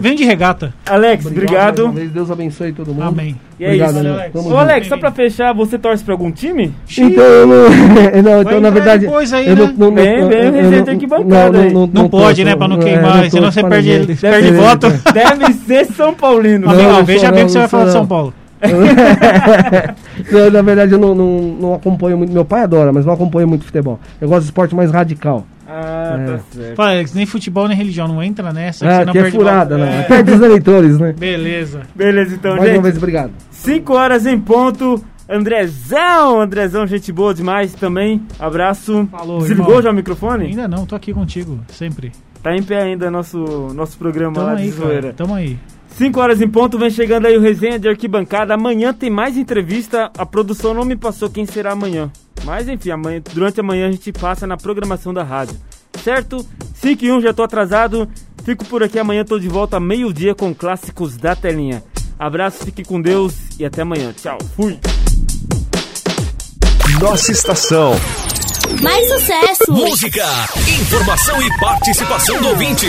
E: Vem de regata.
D: Alex, obrigado.
F: vez. Deus abençoe todo mundo.
E: Amém.
D: E é
F: Obrigado,
D: isso.
E: Alex.
D: Ô. Alex, só pra fechar, você torce pra algum time?
F: Então, eu não, não, então na verdade.
E: depois aí,
F: eu
E: né?
D: Vem, vem,
F: eu
D: resenha tem que bancar daí.
E: Não pode, né, pra não queimar,
F: é,
E: senão você perde, perde voto.
D: Deve ser São Paulino.
F: Não, não
E: veja bem
F: não,
E: que você vai
F: não
E: falar de São
F: não.
E: Paulo.
F: não, na verdade, eu não, não, não acompanho muito. Meu pai adora, mas não acompanho muito futebol. Eu gosto de esporte mais radical.
D: Ah,
F: É.
D: tá certo.
E: Fala, Alex, nem futebol nem religião, não entra nessa. que
F: Ah,
E: não
F: que é
E: perde
F: furada, né?
E: É.
F: Perde os eleitores, né?
E: Beleza.
D: Beleza, então,
F: Mais uma
D: gente.
F: vez, obrigado.
D: 5 horas em ponto. Andrezão, Andrezão, gente boa demais também. Abraço.
E: Falou,
D: Desligou
E: irmão.
D: já o microfone?
E: Ainda não, tô aqui contigo, sempre.
D: Tá em pé ainda nosso, nosso programa
E: Tamo
D: lá
E: aí,
D: de zoeira.
E: cara, tamo aí.
D: 5 horas em ponto, vem chegando aí o resenha de arquibancada. Amanhã tem mais entrevista. A produção não me passou quem será amanhã. Mas enfim, amanhã, durante a manhã a gente passa na programação da rádio. Certo? 5 e 1, já tô atrasado. Fico por aqui amanhã, tô de volta meio-dia com clássicos da telinha. Abraço, fique com Deus e até amanhã. Tchau, fui.
A: Nossa estação.
B: Mais sucesso!
G: Música, informação e participação do ouvinte.